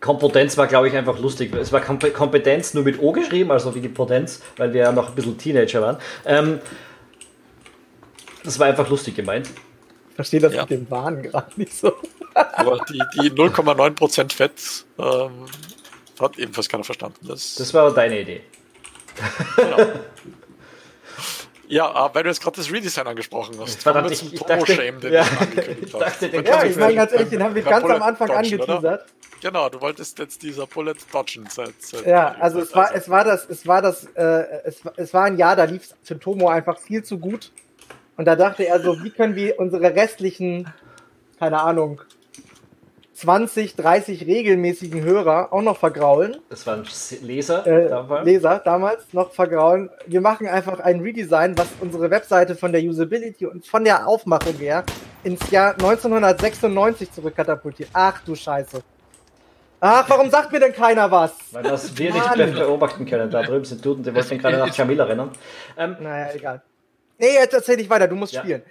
Kompetenz war, glaube ich, einfach lustig. Es war Kompetenz nur mit O geschrieben, also wie die Potenz, weil wir ja noch ein bisschen Teenager waren. Ähm, das war einfach lustig gemeint. Ich verstehe das ja. mit dem Wahn gerade nicht so. Aber die, die 0,9% Fett ähm, hat ebenfalls keiner verstanden. Das, das war deine Idee. Genau. Ja, weil du jetzt gerade das Redesign angesprochen hast. Verdammt, ich, ich dachte, Shame, den ja, ich dachte, den ja, ich meine ganz ehrlich, den haben wir ganz am Anfang angeteasert. Genau, du wolltest jetzt dieser Bullet dodgen seit, seit Ja, also es war, es war das, es war das, äh, es, es war ein Jahr, da lief es Tomo einfach viel zu gut. Und da dachte er so, wie können wir unsere restlichen, keine Ahnung, 20, 30 regelmäßigen Hörer auch noch vergraulen. Das waren Leser äh, damals. Leser damals noch vergraulen. Wir machen einfach ein Redesign, was unsere Webseite von der Usability und von der Aufmachung her ins Jahr 1996 zurückkatapultiert. Ach du Scheiße. Ach, warum sagt mir denn keiner was? Weil das wir nicht beobachten können. Da drüben sind Duden, die wollten gerade nach Camilla rennen. Ähm, naja, egal. Nee, jetzt erzähl ich weiter, du musst ja. spielen.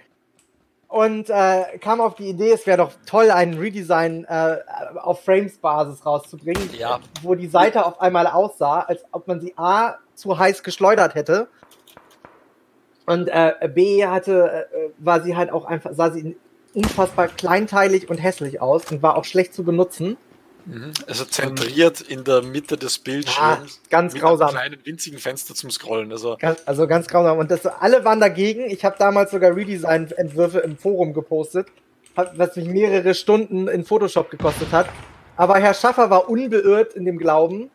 Und äh, kam auf die Idee, es wäre doch toll, einen Redesign äh, auf Frames-Basis rauszubringen, ja. wo die Seite auf einmal aussah, als ob man sie A zu heiß geschleudert hätte. Und äh, B hatte, äh, war sie halt auch einfach, sah sie unfassbar kleinteilig und hässlich aus und war auch schlecht zu benutzen. Mhm. Also zentriert in der Mitte des Bildschirms. Ja, ganz mit grausam. Mit einem kleinen winzigen Fenster zum Scrollen. Also ganz, also ganz grausam. Und das, alle waren dagegen. Ich habe damals sogar Redesign-Entwürfe im Forum gepostet, was mich mehrere Stunden in Photoshop gekostet hat. Aber Herr Schaffer war unbeirrt in dem Glauben,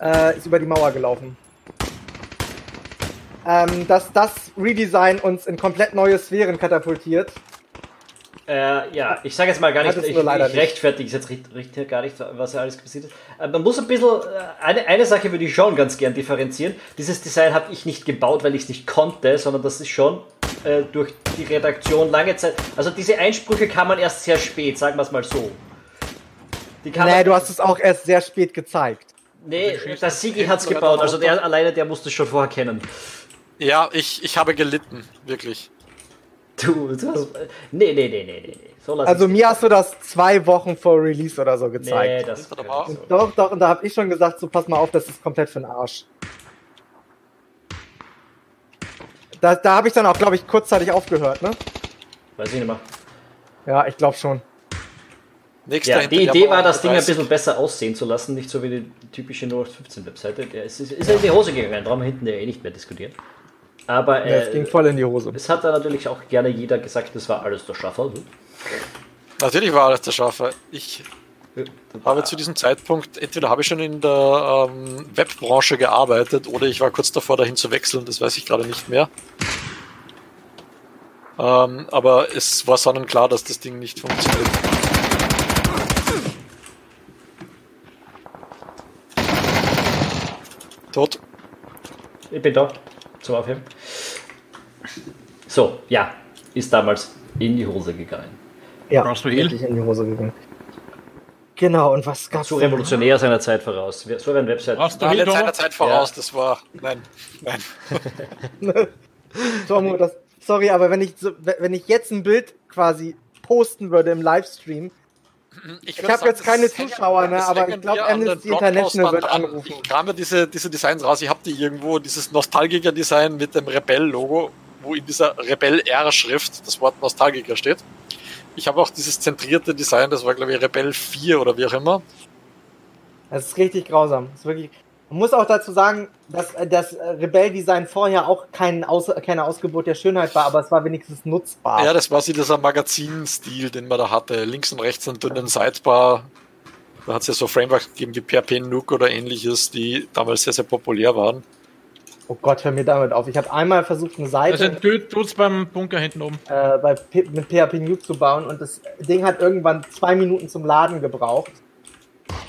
äh, ist über die Mauer gelaufen. Ähm, dass das Redesign uns in komplett neue Sphären katapultiert äh, ja, ich sage jetzt mal gar nicht, ich, ich rechtfertige jetzt richtig, gar nicht, was ja alles passiert ist. Äh, man muss ein bisschen, äh, eine, eine Sache würde ich schon ganz gern differenzieren. Dieses Design habe ich nicht gebaut, weil ich es nicht konnte, sondern das ist schon äh, durch die Redaktion lange Zeit. Also diese Einsprüche kann man erst sehr spät, sagen wir es mal so. Die kann nee, du hast es auch erst sehr spät gezeigt. Nee, das Sigi hat es gebaut, also der alleine, der musste es schon vorher kennen. Ja, ich, ich habe gelitten, wirklich. Du, du hast, nee, nee, nee, nee, nee. So also mir hast du das zwei Wochen vor Release oder so gezeigt. Nee, das ist doch auch. Doch, doch, und da habe ich schon gesagt, so pass mal auf, das ist komplett für den Arsch. Da, da habe ich dann auch, glaube ich, kurzzeitig aufgehört, ne? Weiß ich nicht mehr. Ja, ich glaube schon. Nächster Ja, die Idee war, das Ding ein 30. bisschen besser aussehen zu lassen, nicht so wie die typische 0815-Webseite. Es ist, ist ja in die Hose gegangen, wir hinten ja eh nicht mehr diskutieren. Aber Ja, es ging äh, voll in die Hose. es hat dann natürlich auch gerne jeder gesagt, das war alles der Schaffer. Natürlich war alles der Schaffer. Ich habe zu diesem Zeitpunkt, entweder habe ich schon in der ähm, Webbranche gearbeitet oder ich war kurz davor, dahin zu wechseln, das weiß ich gerade nicht mehr. Ähm, aber es war sonnenklar, dass das Ding nicht funktioniert. Tot. Ich bin da zum Aufheben. So, ja, ist damals in die Hose gegangen. Ja, wirklich in die Hose gegangen. Genau, und was gab's So denn? revolutionär seiner Zeit voraus. So eine Website. Alle seiner? Zeit voraus, das war. Nein, nein. Tomo, das, sorry, aber wenn ich, so, wenn ich jetzt ein Bild quasi posten würde im Livestream, Ich würde hab sagen, jetzt keine Zuschauer, ne, aber ich glaub, wir an den Amnesty International wird an. anrufen. Ich kram mir diese, diese Designs raus. Ich habe die irgendwo, dieses Nostalgiker-Design mit dem Rebell-Logo, wo in dieser Rebell-R-Schrift das Wort Nostalgiker steht. Ich habe auch dieses zentrierte Design, das war glaube ich Rebell 4 oder wie auch immer. Das ist richtig grausam. Das ist wirklich. Muss auch dazu sagen, dass äh, das äh, Rebell-Design vorher auch kein Aus keine Ausgebot der Schönheit war, aber es war wenigstens nutzbar. Ja, das war so dieser Magazinstil, den man da hatte. Links und rechts einen dünnen Sidebar. Da hat es ja so Frameworks gegeben wie PHP Nook oder ähnliches, die damals sehr, sehr populär waren. Oh Gott, hör mir damit auf. Ich habe einmal versucht, eine Seite Also tut, tut's beim Bunker hinten oben. äh, bei, P- mit PHP Nuke zu bauen und das Ding hat irgendwann zwei Minuten zum Laden gebraucht,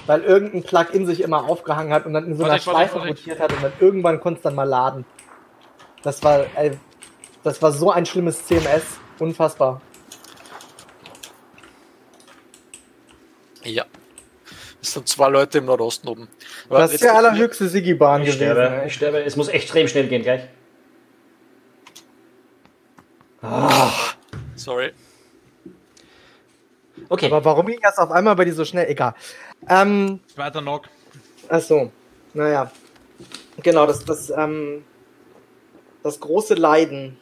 weil irgendein Plugin sich immer aufgehangen hat und dann in so einer Schleife rotiert hat und dann irgendwann konnte es dann mal laden. Das war, ey, das war so ein schlimmes CMS. Unfassbar. Ja. Das sind zwei Leute im Nordosten oben. Aber Das ist der allerhöchste Siggi-Bahn Ich gewesen. sterbe, ich sterbe. Es muss extrem schnell gehen gleich. Sorry. Okay. Aber warum ging das auf einmal bei dir so schnell? Egal. Ähm, Zweiter Knock. Ach so, naja. Genau, das, das, ähm, das große Leiden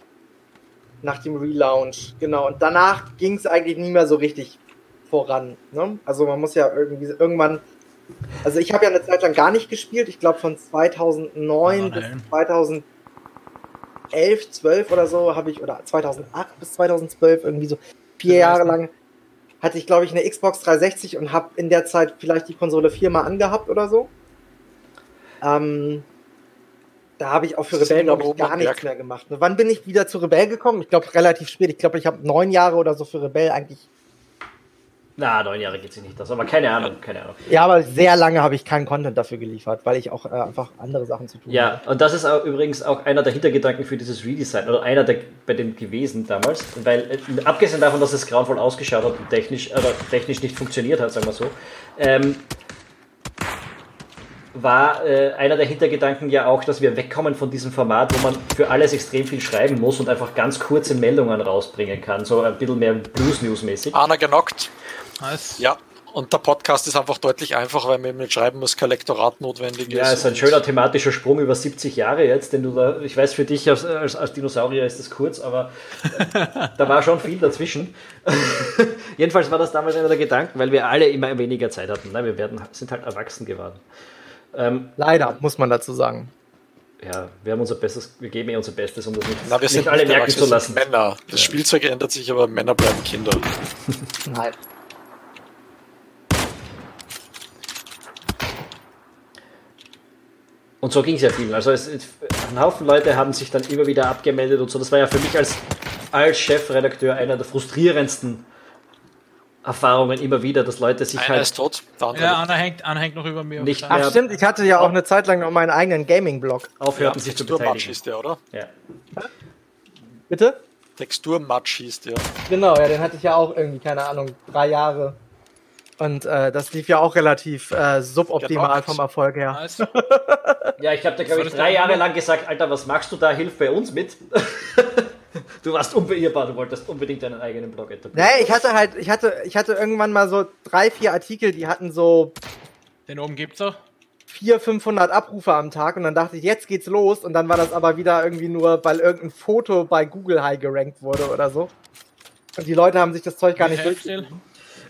nach dem Relaunch. Genau, und danach ging es eigentlich nie mehr so richtig voran. Ne? Also man muss ja irgendwie irgendwann. Also ich habe ja eine Zeit lang gar nicht gespielt. Ich glaube von 2009 Oh bis nein. 2011, 12 oder so habe ich, oder 2008 bis 2012 irgendwie so vier Ja, Jahre lang hatte ich glaube ich eine Xbox 360 und habe in der Zeit vielleicht die Konsole viermal angehabt oder so. Ähm, da habe ich auch für Rebell glaube ich gar nichts mehr gemacht. Wann bin ich wieder zu Rebell gekommen? Ich glaube relativ spät. Ich glaube, ich habe neun Jahre oder so für Rebell eigentlich. Na, neun Jahre geht sich nicht aus, aber keine Ahnung, keine Ahnung. Ja, aber sehr lange habe ich keinen Content dafür geliefert, weil ich auch äh, einfach andere Sachen zu tun Ja, und das ist auch übrigens auch einer der Hintergedanken für dieses Redesign, oder einer der bei dem gewesen damals, weil äh, abgesehen davon, dass es grauenvoll ausgeschaut hat und technisch, oder technisch nicht funktioniert hat, sagen wir so, ähm, war äh, einer der Hintergedanken ja auch, dass wir wegkommen von diesem Format, wo man für alles extrem viel schreiben muss und einfach ganz kurze Meldungen rausbringen kann, so ein bisschen mehr Blues News mäßig. Ana genockt. Nice. Ja. Und der Podcast ist einfach deutlich einfacher, weil man eben nicht schreiben muss, kein Lektorat notwendig Ja, ist. ist ein schöner thematischer Sprung über 70 Jahre jetzt, den du da, ich weiß für dich als, als, als Dinosaurier ist das kurz, aber äh, da war schon viel dazwischen. Jedenfalls war das damals einer der Gedanken, weil wir alle immer weniger Zeit hatten. Ne? Wir werden, sind halt erwachsen geworden. Ähm, Leider, muss man dazu sagen. ja, wir haben unser Bestes, wir geben eh unser Bestes, um das nicht, Na, wir sind nicht alle nicht merken erwachsen, zu lassen. sind Männer. Das Spielzeug ändert sich, aber Männer bleiben Kinder. Nein. Und so ging es ja vielen. Also es, ein Haufen Leute haben sich dann immer wieder abgemeldet und so. Das war ja für mich als, als Chefredakteur einer der frustrierendsten Erfahrungen immer wieder, dass Leute sich Einer halt ist tot, Ja, Anna hängt, Anna hängt noch über mir. Nicht. Ach stimmt, ich hatte ja auch eine Zeit lang noch meinen eigenen Gaming-Blog. aufhörten, ja, sich zu Texturmatsch beteiligen. hieß der, oder? Ja. Bitte? Texturmatsch hieß der. Genau, ja, den hatte ich ja auch irgendwie, keine Ahnung, drei Jahre. Und äh, das lief ja auch relativ äh, suboptimal vom Erfolg her. Nice. Ja, ich habe dir, glaube ich, drei Jahre lang gesagt, Alter, was machst du da? Hilf bei uns mit. du warst unbeirrbar, du wolltest unbedingt deinen eigenen Blog etablieren. Nee, ich hatte halt, ich hatte, ich hatte irgendwann mal so drei, vier Artikel, die hatten so Den oben gibt's auch. 400, 500 Abrufe am Tag und dann dachte ich, jetzt geht's los und dann war das aber wieder irgendwie nur, weil irgendein Foto bei Google High gerankt wurde oder so. Und die Leute haben sich das Zeug gar nicht durch.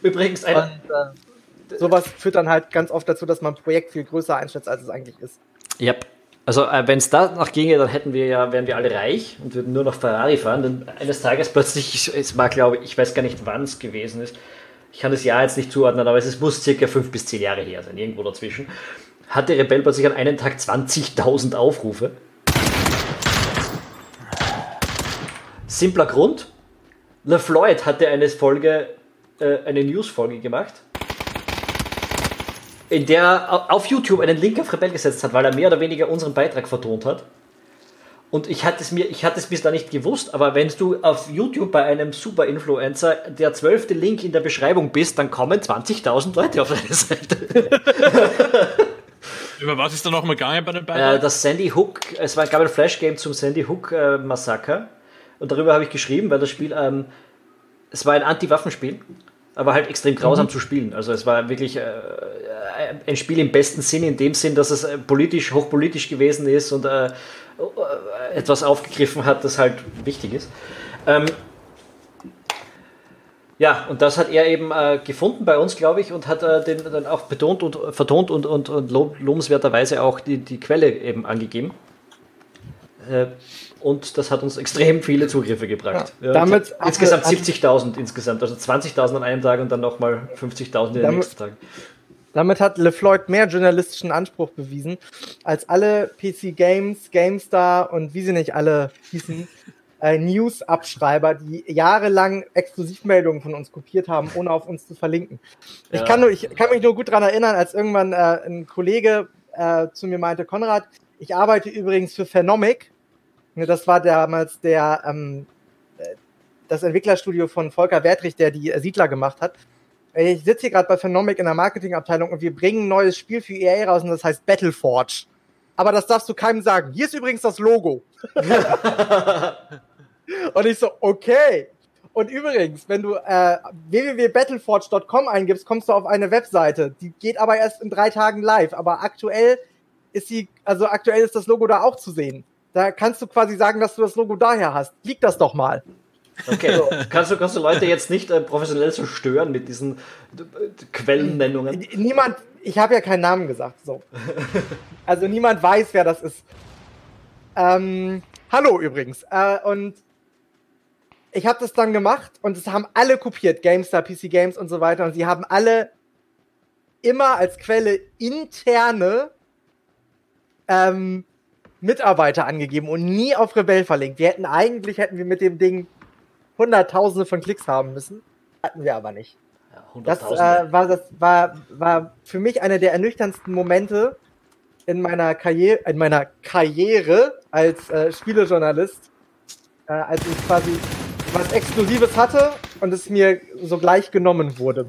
Übrigens, ein, und, äh, sowas führt dann halt ganz oft dazu, dass man ein Projekt viel größer einschätzt, als es eigentlich ist. Yep. Also äh, wenn es danach ginge, dann hätten wir ja, wären wir alle reich und würden nur noch Ferrari fahren. Dann eines Tages plötzlich, es war glaube ich, ich weiß gar nicht wann es gewesen ist, ich kann das Jahr jetzt nicht zuordnen, aber es muss circa fünf bis zehn Jahre her sein, irgendwo dazwischen, hatte Rebell plötzlich an einem Tag 20.000 Aufrufe. Simpler Grund. LeFloid hatte eine Folge, äh, eine News-Folge gemacht, in der er auf YouTube einen Link auf Rebell gesetzt hat, weil er mehr oder weniger unseren Beitrag vertont hat. Und ich hatte es mir, ich hatte es bis da nicht gewusst, aber wenn du auf YouTube bei einem Super-Influencer der zwölfte Link in der Beschreibung bist, dann kommen 20.000 Leute auf deine Seite. Über was ist da nochmal gegangen bei den beiden? Äh, das Sandy Hook, es war, gab ein Flash-Game zum Sandy Hook äh, Massaker. Und darüber habe ich geschrieben, weil das Spiel, ähm, es war ein Anti-Waffenspiel, aber halt extrem grausam mhm. zu spielen. Also es war wirklich äh, ein Spiel im besten Sinn, in dem Sinn, dass es äh, politisch, hochpolitisch gewesen ist und äh, äh, etwas aufgegriffen hat, das halt wichtig ist. Ähm, ja, und das hat er eben äh, gefunden bei uns, glaube ich, und hat äh, den dann auch betont und vertont und, und, und lobenswerterweise auch die, die Quelle eben angegeben. Und das hat uns extrem viele Zugriffe gebracht. Ja, damit insgesamt 70.000 insgesamt, also 20.000 an einem Tag und dann nochmal 50.000 in den nächsten Tagen. Damit hat LeFloid mehr journalistischen Anspruch bewiesen, als alle PC Games, GameStar und wie sie nicht alle hießen, äh, News-Abschreiber, die jahrelang Exklusivmeldungen von uns kopiert haben, ohne auf uns zu verlinken. Ja. Ich, kann nur, ich kann mich nur gut daran erinnern, als irgendwann äh, ein Kollege äh, zu mir meinte, Konrad, ich arbeite übrigens für Phenomic. Das war damals der ähm, äh, das Entwicklerstudio von Volker Wertrich, der die Siedler gemacht hat. Ich sitze hier gerade bei Phenomic in der Marketingabteilung und wir bringen ein neues Spiel für EA raus und das heißt Battleforge. Aber das darfst du keinem sagen. Hier ist übrigens das Logo. und ich so, okay. Und übrigens, wenn du äh, www.battleforge.com eingibst, kommst du auf eine Webseite. Die geht aber erst in drei Tagen live. Aber aktuell ist sie, also aktuell ist das Logo da auch zu sehen. Da kannst du quasi sagen, dass du das Logo daher hast. Lieg das doch mal. Okay, kannst du, kannst du Leute jetzt nicht äh, professionell zerstören mit diesen äh, Quellennennungen? Niemand, ich habe ja keinen Namen gesagt, so. Also niemand weiß, wer das ist. Ähm, hallo übrigens. Äh, und ich habe das dann gemacht und es haben alle kopiert, GameStar, PC Games und so weiter. Und sie haben alle immer als Quelle interne ähm, Mitarbeiter angegeben und nie auf Rebell verlinkt. Wir hätten eigentlich, hätten wir mit dem Ding Hunderttausende von Klicks haben müssen. Hatten wir aber nicht. Ja, das, äh, war, das war, war für mich einer der ernüchterndsten Momente in meiner Karriere, in meiner Karriere als äh, Spielejournalist, äh, als ich quasi was Exklusives hatte und es mir sogleich genommen wurde.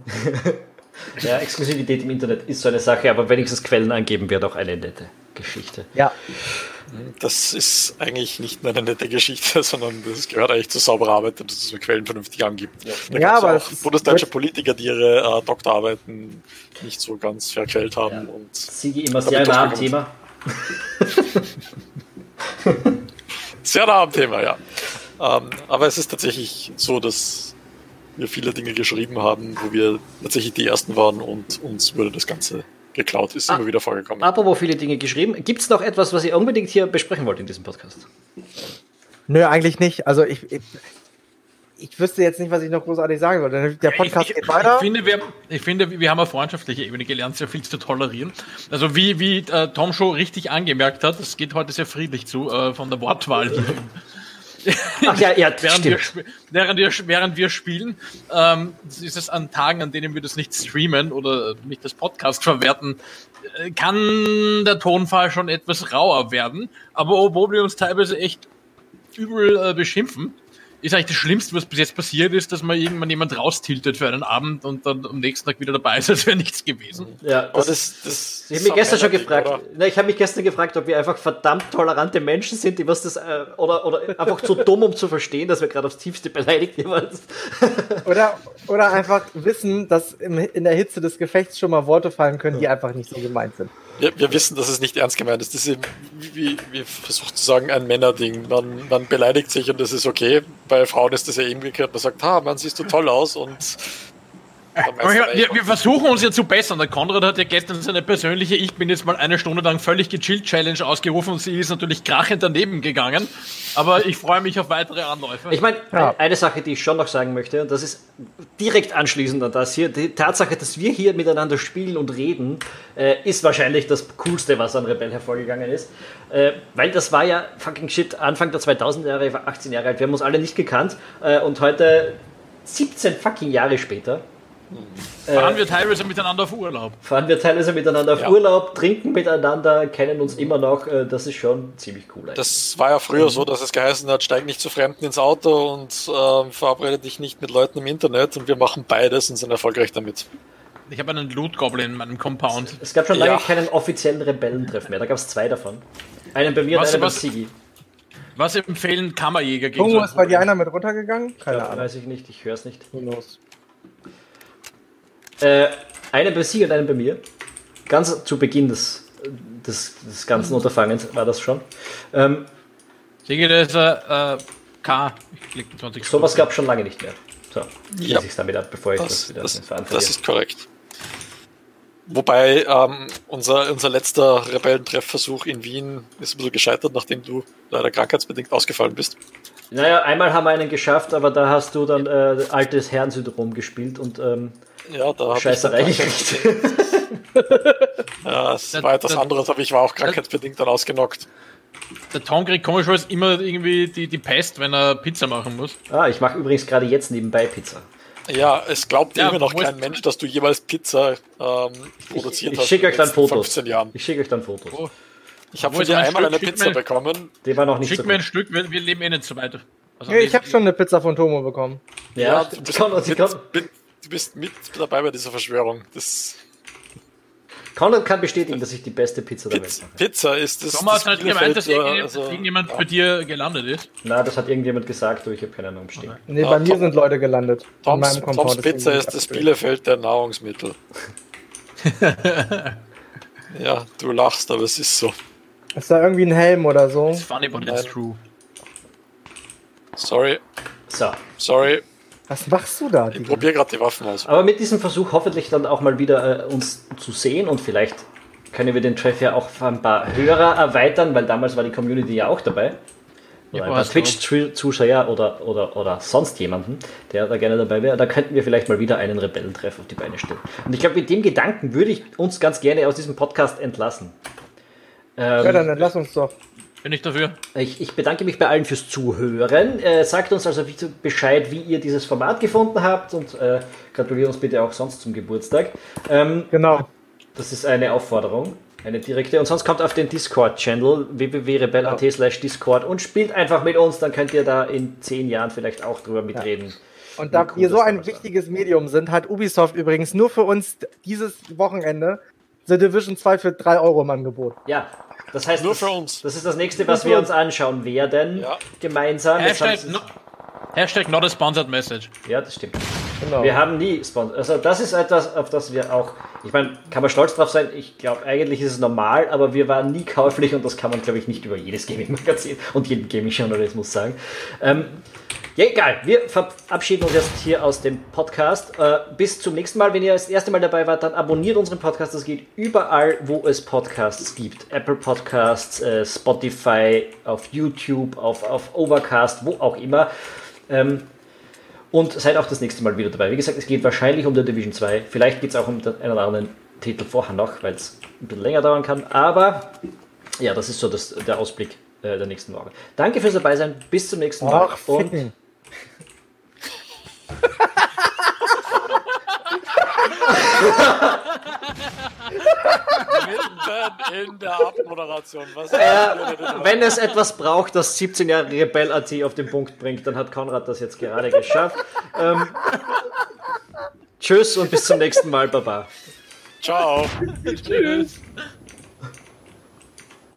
ja, Exklusivität im Internet ist so eine Sache, aber wenigstens Quellen angeben wäre doch eine nette Geschichte. Ja. Das ist eigentlich nicht nur eine nette Geschichte, sondern das gehört eigentlich zu sauberer Arbeit, dass es so Quellen vernünftig angibt. Ja, da ja aber auch bundesdeutsche Politiker, die ihre äh, Doktorarbeiten nicht so ganz verquält haben. Ja. Und Sigi immer sehr nah am Thema. sehr nah am Thema, ja. Ähm, aber es ist tatsächlich so, dass wir viele Dinge geschrieben haben, wo wir tatsächlich die Ersten waren und uns wurde das Ganze geklaut ist, ah, immer wieder vorgekommen. Apropos viele Dinge geschrieben. Gibt es noch etwas, was ihr unbedingt hier besprechen wollt in diesem Podcast? Nö, eigentlich nicht. Also ich, ich, ich wüsste jetzt nicht, was ich noch großartig sagen sollte. Der Podcast ich, geht weiter. Ich finde, wir, ich finde, wir haben auf freundschaftlicher Ebene gelernt, sehr viel zu tolerieren. Also wie, wie äh, Tom schon richtig angemerkt hat, es geht heute sehr friedlich zu, äh, von der Wortwahl. Ach ja, ja, während, wir, während, wir, während wir spielen, ähm, ist es an Tagen, an denen wir das nicht streamen oder nicht das Podcast verwerten, äh, kann der Tonfall schon etwas rauer werden. Aber obwohl wir uns teilweise echt übel äh, beschimpfen, ist eigentlich das Schlimmste, was bis jetzt passiert ist, dass man irgendwann jemand raustiltet für einen Abend und dann am nächsten Tag wieder dabei ist, als wäre nichts gewesen. Ja, das, das, das, ich habe mich gestern schon gefragt. Na, ich habe mich gestern gefragt, ob wir einfach verdammt tolerante Menschen sind, die was das äh, oder, oder einfach zu dumm, um zu verstehen, dass wir gerade aufs Tiefste beleidigt jeweils. oder, oder einfach wissen, dass in der Hitze des Gefechts schon mal Worte fallen können, die einfach nicht so gemeint sind. Wir, wir, wissen, dass es nicht ernst gemeint ist. Das ist wie, wie versucht zu sagen, ein Männerding. Man, man beleidigt sich und das ist okay. Bei Frauen ist das ja gehört. Man sagt, ha, man siehst du toll aus und wir, wir, versuchen uns ja zu bessern. Der Konrad hat ja gestern seine persönliche Ich bin jetzt mal eine Stunde lang völlig gechillt Challenge ausgerufen und sie ist natürlich krachend daneben gegangen. Aber ich freue mich auf weitere Anläufe. Ich meine, ja. eine Sache, die ich schon noch sagen möchte, und das ist direkt anschließend an das hier, die Tatsache, dass wir hier miteinander spielen und reden, äh, ist wahrscheinlich das Coolste, was an Rebell hervorgegangen ist. Äh, weil das war ja fucking shit, Anfang der 2000er Jahre, ich war 18 Jahre alt, wir haben uns alle nicht gekannt äh, und heute 17 fucking Jahre später Fahren wir teilweise miteinander auf Urlaub. Fahren wir teilweise miteinander auf ja. Urlaub, trinken miteinander, kennen uns immer noch. Äh, das ist schon ziemlich cool. Eigentlich. Das war ja früher mhm. so, dass es geheißen hat, steig nicht zu Fremden ins Auto und äh, verabrede dich nicht mit Leuten im Internet. Und wir machen beides und sind erfolgreich damit. Ich habe einen Loot Goblin in meinem Compound. Es gab schon lange ja. keinen offiziellen Rebellentreff mehr. Da gab es zwei davon. Einen bei mir was, und einen was, bei Sigi. Was empfehlen Kammerjäger gegen Oh, ist bei dir einer mit runtergegangen? Keine Ahnung. Weiß ich nicht, ich höre es nicht. Who knows? Äh, einen bei Sie und einen bei mir. Ganz zu Beginn des, des, des ganzen Unterfangens war das schon. Ähm, Siege, das ist äh, K. Ich klicke 20 Sowas gab es schon lange nicht mehr. So, ja. ich damit ab, bevor ich das, das wieder das, das ist korrekt. Wobei ähm, unser, unser letzter Rebellentreffversuch in Wien ist ein bisschen gescheitert, nachdem du leider krankheitsbedingt ausgefallen bist. Naja, einmal haben wir einen geschafft, aber da hast du dann äh, altes Herrensyndrom gespielt und ähm, ja, da habe Scheiße reingekriegt. ja, es war etwas anderes, aber ich war auch krankheitsbedingt dann ausgenockt. Der Tom kriegt komischerweise immer irgendwie die, die Pest, wenn er Pizza machen muss. Ah, ich mache übrigens gerade jetzt nebenbei Pizza. Ja, es glaubt ja, immer noch kein Mensch, dass du jeweils Pizza ähm, produziert ich, ich hast. Schicke euch dann Fotos. 15 Jahren. Ich schicke euch dann Fotos. Oh. Ich habe von dir einmal eine Pizza mir, bekommen. Die war noch nicht Schick so mir ein Stück, wir, wir leben eh nicht so weit. Also nee, ich habe schon eine Pizza von Tomo bekommen. Ja, ja die, die, kann, die kann, du bist mit dabei bei dieser Verschwörung. Das Conrad kann bestätigen, dass ich die beste Pizza der Welt mache. Pizza ist das. Thomas hat gemeint, dass irgendjemand, also, irgendjemand ja. bei dir gelandet ist. Na, das hat irgendjemand gesagt, aber ich habe keine Ahnung stehen. Okay. Nee, bei ja, mir Tom, sind Leute gelandet. Toms, Toms Pizza ist das Bielefeld der Nahrungsmittel. ja, du lachst, aber es ist so. Ist da irgendwie ein Helm oder so? It's funny, but it's true. Sorry. So. Sorry. Was machst du da? Ich probiere gerade die Waffen aus. Aber mit diesem Versuch hoffentlich dann auch mal wieder äh, uns zu sehen und vielleicht können wir den Treff ja auch auf ein paar Hörer erweitern, weil damals war die Community ja auch dabei. Oder ja, ein paar Twitch-Zuschauer oder, oder, oder sonst jemanden, der da gerne dabei wäre. Da könnten wir vielleicht mal wieder einen Rebellentreff auf die Beine stellen. Und ich glaube, mit dem Gedanken würde ich uns ganz gerne aus diesem Podcast entlassen. Ähm, ja, dann entlass uns doch. Bin ich dafür. Ich, ich, bedanke mich bei allen fürs Zuhören. Äh, sagt uns also Bescheid, wie ihr dieses Format gefunden habt und äh, gratuliert uns bitte auch sonst zum Geburtstag. Ähm, genau. Das ist eine Aufforderung, eine direkte. Und sonst kommt auf den Discord-Channel www.rebel.at slash Discord und spielt einfach mit uns, dann könnt ihr da in zehn Jahren vielleicht auch drüber mitreden. Ja. Und da cool wir so ein wichtiges Medium sind, hat Ubisoft übrigens nur für uns dieses Wochenende The Division 2 für 3 Euro im Angebot. Ja, das heißt, nur für uns. Das ist das nächste, was wir uns anschauen werden. Ja. Gemeinsam. Hashtag, no, Hashtag not a sponsored message. Ja, das stimmt. Genau. Wir haben nie Sponsor. Also das ist etwas, auf das wir auch, ich meine, kann man stolz drauf sein. Ich glaube, eigentlich ist es normal, aber wir waren nie käuflich und das kann man, glaube ich, nicht über jedes Gaming-Magazin und jeden Gaming-Journalismus sagen. Ähm, ja, egal. Wir verabschieden uns jetzt hier aus dem Podcast. Äh, bis zum nächsten Mal. Wenn ihr das erste Mal dabei wart, dann abonniert unseren Podcast. Das geht überall, wo es Podcasts gibt. Apple Podcasts, äh, Spotify, auf YouTube, auf, auf Overcast, wo auch immer. Ähm, und seid auch das nächste Mal wieder dabei. Wie gesagt, es geht wahrscheinlich um The Division 2. Vielleicht geht es auch um den einen oder anderen Titel vorher noch, weil es ein bisschen länger dauern kann. Aber ja, das ist so das, der Ausblick äh, der nächsten Woche. Danke fürs dabei sein. Bis zum nächsten Mal. Ach, und Mitten in der Abmoderation. Was äh, wenn es etwas braucht, das 17 Jahre Rebell AT auf den Punkt bringt, dann hat Konrad das jetzt gerade geschafft. Ähm, tschüss und bis zum nächsten Mal. Baba. Ciao. Tschüss.